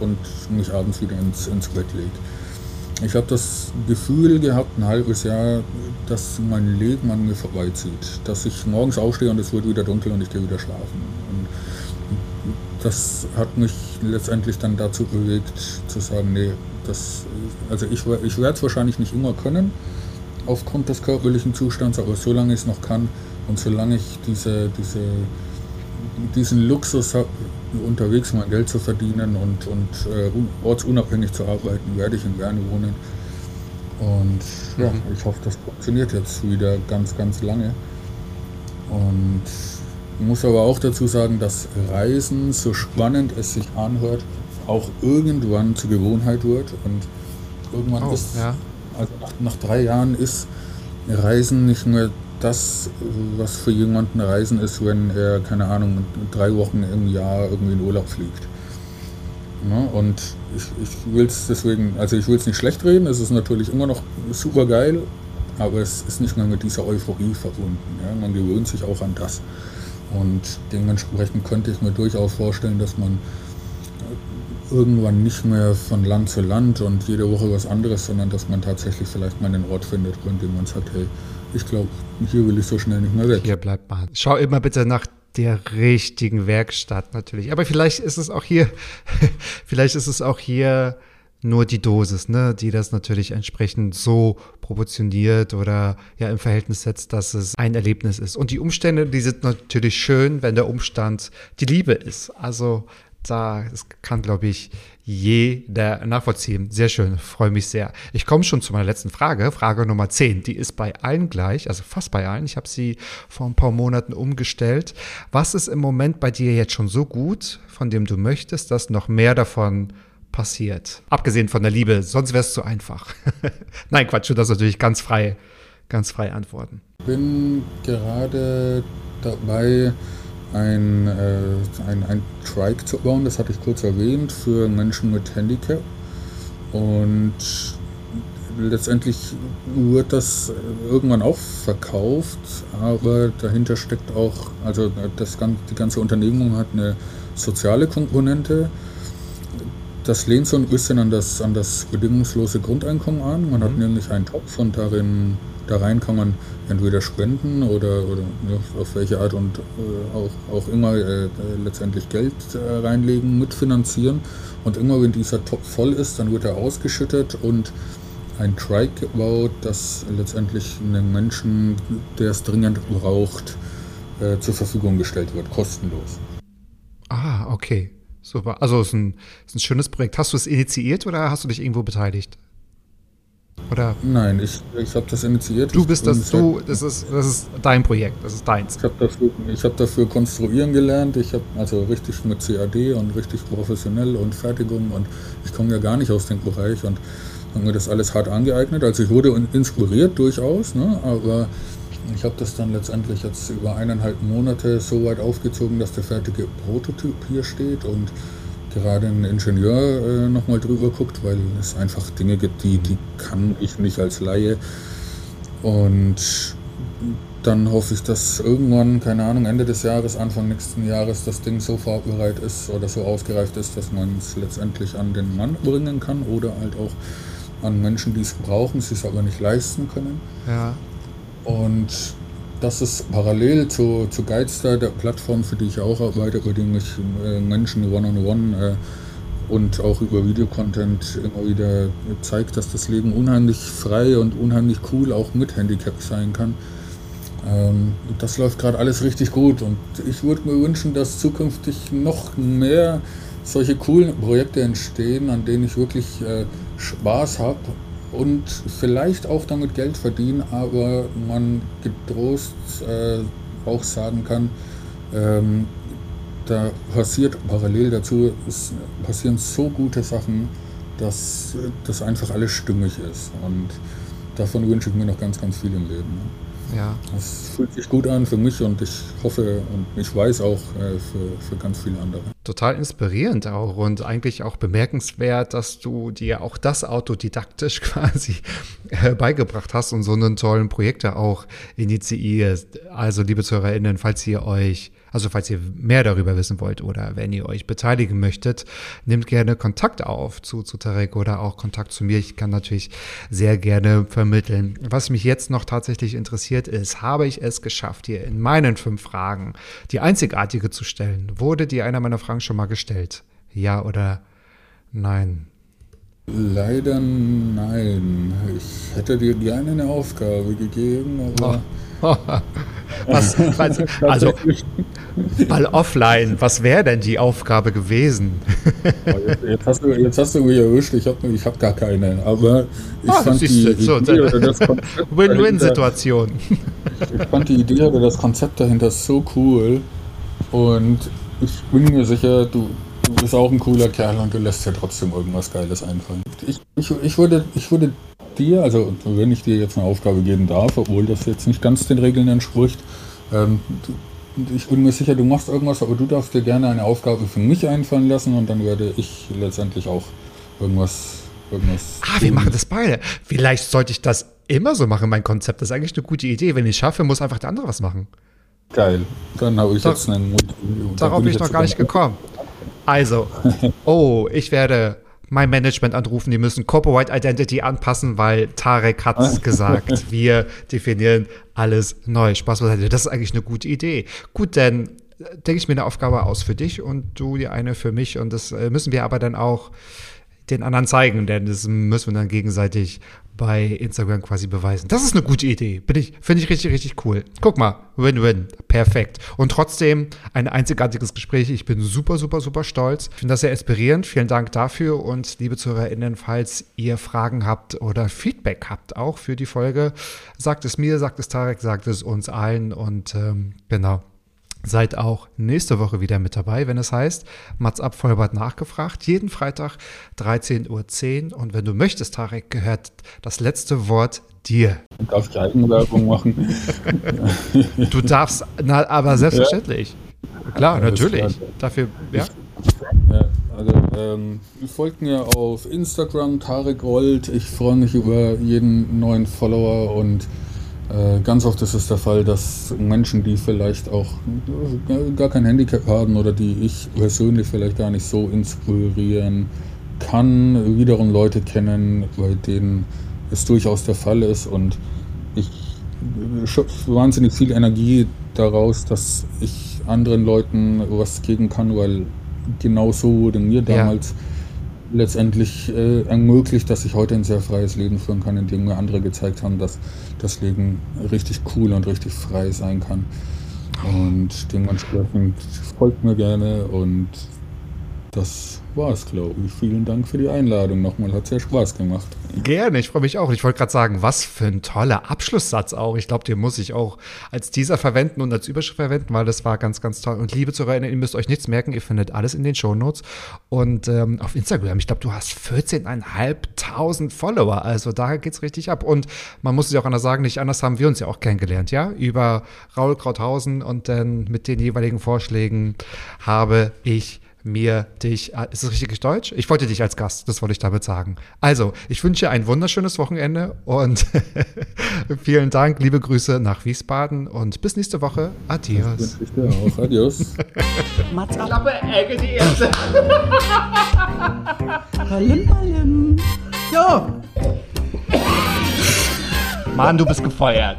und mich abends wieder ins, ins Bett lege. Ich habe das Gefühl gehabt, ein halbes Jahr, dass mein Leben an mir vorbeizieht. Dass ich morgens aufstehe und es wird wieder dunkel und ich gehe wieder schlafen. Und das hat mich letztendlich dann dazu bewegt, zu sagen, nee, das, also ich, ich werde es wahrscheinlich nicht immer können, aufgrund des körperlichen Zustands, aber solange ich es noch kann und solange ich diese, diese, diesen Luxus habe, unterwegs mein Geld zu verdienen und, und äh, ortsunabhängig zu arbeiten, werde ich in Werne wohnen. Und ja, mhm. ich hoffe, das funktioniert jetzt wieder ganz, ganz lange. Und muss aber auch dazu sagen, dass Reisen, so spannend es sich anhört, auch irgendwann zur Gewohnheit wird. Und irgendwann oh, ist, ja. also nach, nach, drei Jahren ist Reisen nicht mehr das, was für jemanden Reisen ist, wenn er, keine Ahnung, drei Wochen im Jahr irgendwie in Urlaub fliegt. Ja, und ich, ich will es deswegen, also ich will es nicht schlecht reden, es ist natürlich immer noch super geil, aber es ist nicht mehr mit dieser Euphorie verbunden. Ja? Man gewöhnt sich auch an das. Und dementsprechend könnte ich mir durchaus vorstellen, dass man irgendwann nicht mehr von Land zu Land und jede Woche was anderes, sondern dass man tatsächlich vielleicht mal einen Ort findet, an dem man sagt, hey, ich glaube, hier will ich so schnell nicht mehr weg. Hier bleibt man. Schau immer bitte nach der richtigen Werkstatt natürlich. Aber vielleicht ist es auch hier, vielleicht ist es auch hier nur die Dosis, ne, die das natürlich entsprechend so proportioniert oder ja im Verhältnis setzt, dass es ein Erlebnis ist. Und die Umstände, die sind natürlich schön, wenn der Umstand die Liebe ist. Also da, das kann, glaube ich, jeder nachvollziehen. Sehr schön, freue mich sehr. Ich komme schon zu meiner letzten Frage, Frage Nummer 10. Die ist bei allen gleich, also fast bei allen. Ich habe sie vor ein paar Monaten umgestellt. Was ist im Moment bei dir jetzt schon so gut, von dem du möchtest, dass noch mehr davon passiert? Abgesehen von der Liebe, sonst wäre es zu einfach. Nein, Quatsch, du darfst natürlich ganz frei, ganz frei antworten. Ich bin gerade dabei, ein, äh, ein, ein Trike zu bauen, das hatte ich kurz erwähnt, für Menschen mit Handicap. Und letztendlich wird das irgendwann auch verkauft, aber dahinter steckt auch, also das, die ganze Unternehmung hat eine soziale Komponente. Das lehnt so ein bisschen an das, an das bedingungslose Grundeinkommen an. Man mhm. hat nämlich einen Topf und darin da rein kann man entweder spenden oder, oder ja, auf welche Art und äh, auch, auch immer äh, letztendlich Geld äh, reinlegen, mitfinanzieren. Und immer wenn dieser Topf voll ist, dann wird er ausgeschüttet und ein Trike gebaut, das letztendlich einem Menschen, der es dringend braucht, äh, zur Verfügung gestellt wird, kostenlos. Ah, okay. Super. Also es ist ein, ist ein schönes Projekt. Hast du es initiiert oder hast du dich irgendwo beteiligt? Oder? Nein, ich, ich habe das initiiert. Du bist das, du, das ist, das ist dein Projekt, das ist deins. Ich habe dafür, hab dafür konstruieren gelernt. Ich habe also richtig mit CAD und richtig professionell und Fertigung und ich komme ja gar nicht aus dem Bereich und habe mir das alles hart angeeignet. Also ich wurde inspiriert durchaus, ne, aber ich habe das dann letztendlich jetzt über eineinhalb Monate so weit aufgezogen, dass der fertige Prototyp hier steht und gerade ein Ingenieur äh, nochmal drüber guckt, weil es einfach Dinge gibt, die, die kann ich nicht als Laie. Und dann hoffe ich, dass irgendwann, keine Ahnung, Ende des Jahres, Anfang nächsten Jahres das Ding so fahrbereit ist oder so ausgereift ist, dass man es letztendlich an den Mann bringen kann oder halt auch an Menschen, die es brauchen, sie es aber nicht leisten können. Ja. Und das ist parallel zu, zu Guidestar, der Plattform, für die ich auch arbeite, bei dem ich äh, Menschen one-on-one -on -one, äh, und auch über Videocontent immer wieder zeigt, dass das Leben unheimlich frei und unheimlich cool auch mit Handicap sein kann. Ähm, das läuft gerade alles richtig gut und ich würde mir wünschen, dass zukünftig noch mehr solche coolen Projekte entstehen, an denen ich wirklich äh, Spaß habe und vielleicht auch damit Geld verdienen, aber man getrost äh, auch sagen kann, ähm, da passiert parallel dazu, es passieren so gute Sachen, dass das einfach alles stimmig ist. Und davon wünsche ich mir noch ganz, ganz viel im Leben. Ja. Das fühlt sich gut an für mich und ich hoffe und ich weiß auch äh, für, für ganz viele andere. Total inspirierend auch und eigentlich auch bemerkenswert, dass du dir auch das autodidaktisch quasi äh, beigebracht hast und so einen tollen Projekte auch initiierst. Also, liebe ZuhörerInnen, falls ihr euch also falls ihr mehr darüber wissen wollt oder wenn ihr euch beteiligen möchtet, nehmt gerne Kontakt auf zu, zu Tarek oder auch Kontakt zu mir. Ich kann natürlich sehr gerne vermitteln. Was mich jetzt noch tatsächlich interessiert ist, habe ich es geschafft, hier in meinen fünf Fragen die einzigartige zu stellen? Wurde dir einer meiner Fragen schon mal gestellt? Ja oder nein? Leider nein. Ich hätte dir gerne eine Aufgabe gegeben, aber. Was, was, also, mal offline, was wäre denn die Aufgabe gewesen? Jetzt, jetzt, hast du, jetzt hast du mich erwischt, ich habe ich hab gar keine. Aber ich Ah, fand die du, so, Idee oder das Konzept dahinter- Win-Win-Situation. Ich fand die Idee oder das Konzept dahinter so cool. Und ich bin mir sicher, du, du bist auch ein cooler Kerl und du lässt dir trotzdem irgendwas Geiles einfallen. Ich, ich, ich, würde, ich würde dir, also wenn ich dir jetzt eine Aufgabe geben darf, obwohl das jetzt nicht ganz den Regeln entspricht, ähm, ich bin mir sicher, du machst irgendwas, aber du darfst dir gerne eine Aufgabe für mich einfallen lassen und dann werde ich letztendlich auch irgendwas. irgendwas Ah, wir machen das beide. Vielleicht sollte ich das immer so machen, mein Konzept. Das ist eigentlich eine gute Idee. Wenn ich es schaffe, muss einfach der andere was machen. Geil. Dann habe ich Da- jetzt einen Mut. da Darauf bin ich noch gar nicht gekommen. Also, oh, ich werde mein Management anrufen, die müssen Corporate Identity anpassen, weil Tarek hat es gesagt. Wir definieren alles neu. Spaß beiseite. Das ist eigentlich eine gute Idee. Gut, dann äh, denke ich mir eine Aufgabe aus für dich und du dir eine für mich. Und das äh, müssen wir aber dann auch den anderen zeigen, denn das müssen wir dann gegenseitig bei Instagram quasi beweisen. Das ist eine gute Idee. Bin ich, finde ich richtig, richtig cool. Guck mal, Win-Win. Perfekt. Und trotzdem ein einzigartiges Gespräch. Ich bin super, super, super stolz. Ich finde das sehr inspirierend. Vielen Dank dafür. Und liebe ZuhörerInnen, falls ihr Fragen habt oder Feedback habt, auch für die Folge, sagt es mir, sagt es Tarek, sagt es uns allen. Und ähm, genau. Seid auch nächste Woche wieder mit dabei, wenn es heißt, Mats ab Vollbart nachgefragt. Jeden Freitag 13.10 Uhr. Und wenn du möchtest, Tarek, gehört das letzte Wort dir. Darf ich Eigenwerbung machen? Du darfst, na, aber selbstverständlich. Klar, Alles natürlich. klar. Dafür, ja. Ja, also ähm, folgt mir auf Instagram, Tarek Gold. Ich freue mich über jeden neuen Follower und ganz oft ist es der Fall, dass Menschen, die vielleicht auch äh, gar kein Handicap haben oder die ich persönlich vielleicht gar nicht so inspirieren kann, wiederum Leute kennen, bei denen es durchaus der Fall ist und ich schöpfe wahnsinnig viel Energie daraus, dass ich anderen Leuten was geben kann, weil genau so wurde mir Ja. Letztendlich äh, ermöglicht, dass ich heute ein sehr freies Leben führen kann, indem mir andere gezeigt haben, dass das Leben richtig cool und richtig frei sein kann. Und dementsprechend folgt mir gerne und das war's, glaube ich. Vielen Dank für die Einladung nochmal. Hat sehr Spaß gemacht. Gerne, ich freue mich auch. Ich wollte gerade sagen, was für ein toller Abschlusssatz auch. Ich glaube, den muss ich auch als Teaser verwenden und als Überschrift verwenden, weil das war ganz, ganz toll. Und liebe Zuhörer, ihr müsst euch nichts merken, ihr findet alles in den Shownotes. Und ähm, auf Instagram, ich glaube, du hast 14.500 Follower. Also da geht's richtig ab. Und man muss es ja auch anders sagen, nicht anders haben wir uns ja auch kennengelernt, ja? Über Raul Krauthausen und dann mit den jeweiligen Vorschlägen habe ich mir dich, äh, ist das richtig Deutsch? Ich wollte dich als Gast, das wollte ich damit sagen. Also, ich wünsche ein wunderschönes Wochenende und vielen Dank, liebe Grüße nach Wiesbaden und bis nächste Woche. Adios. Ich dir auch. Adios. Mats ab. Klappe, Ecke, die erste. Palim, palim. Ja. Mann, du bist gefeuert.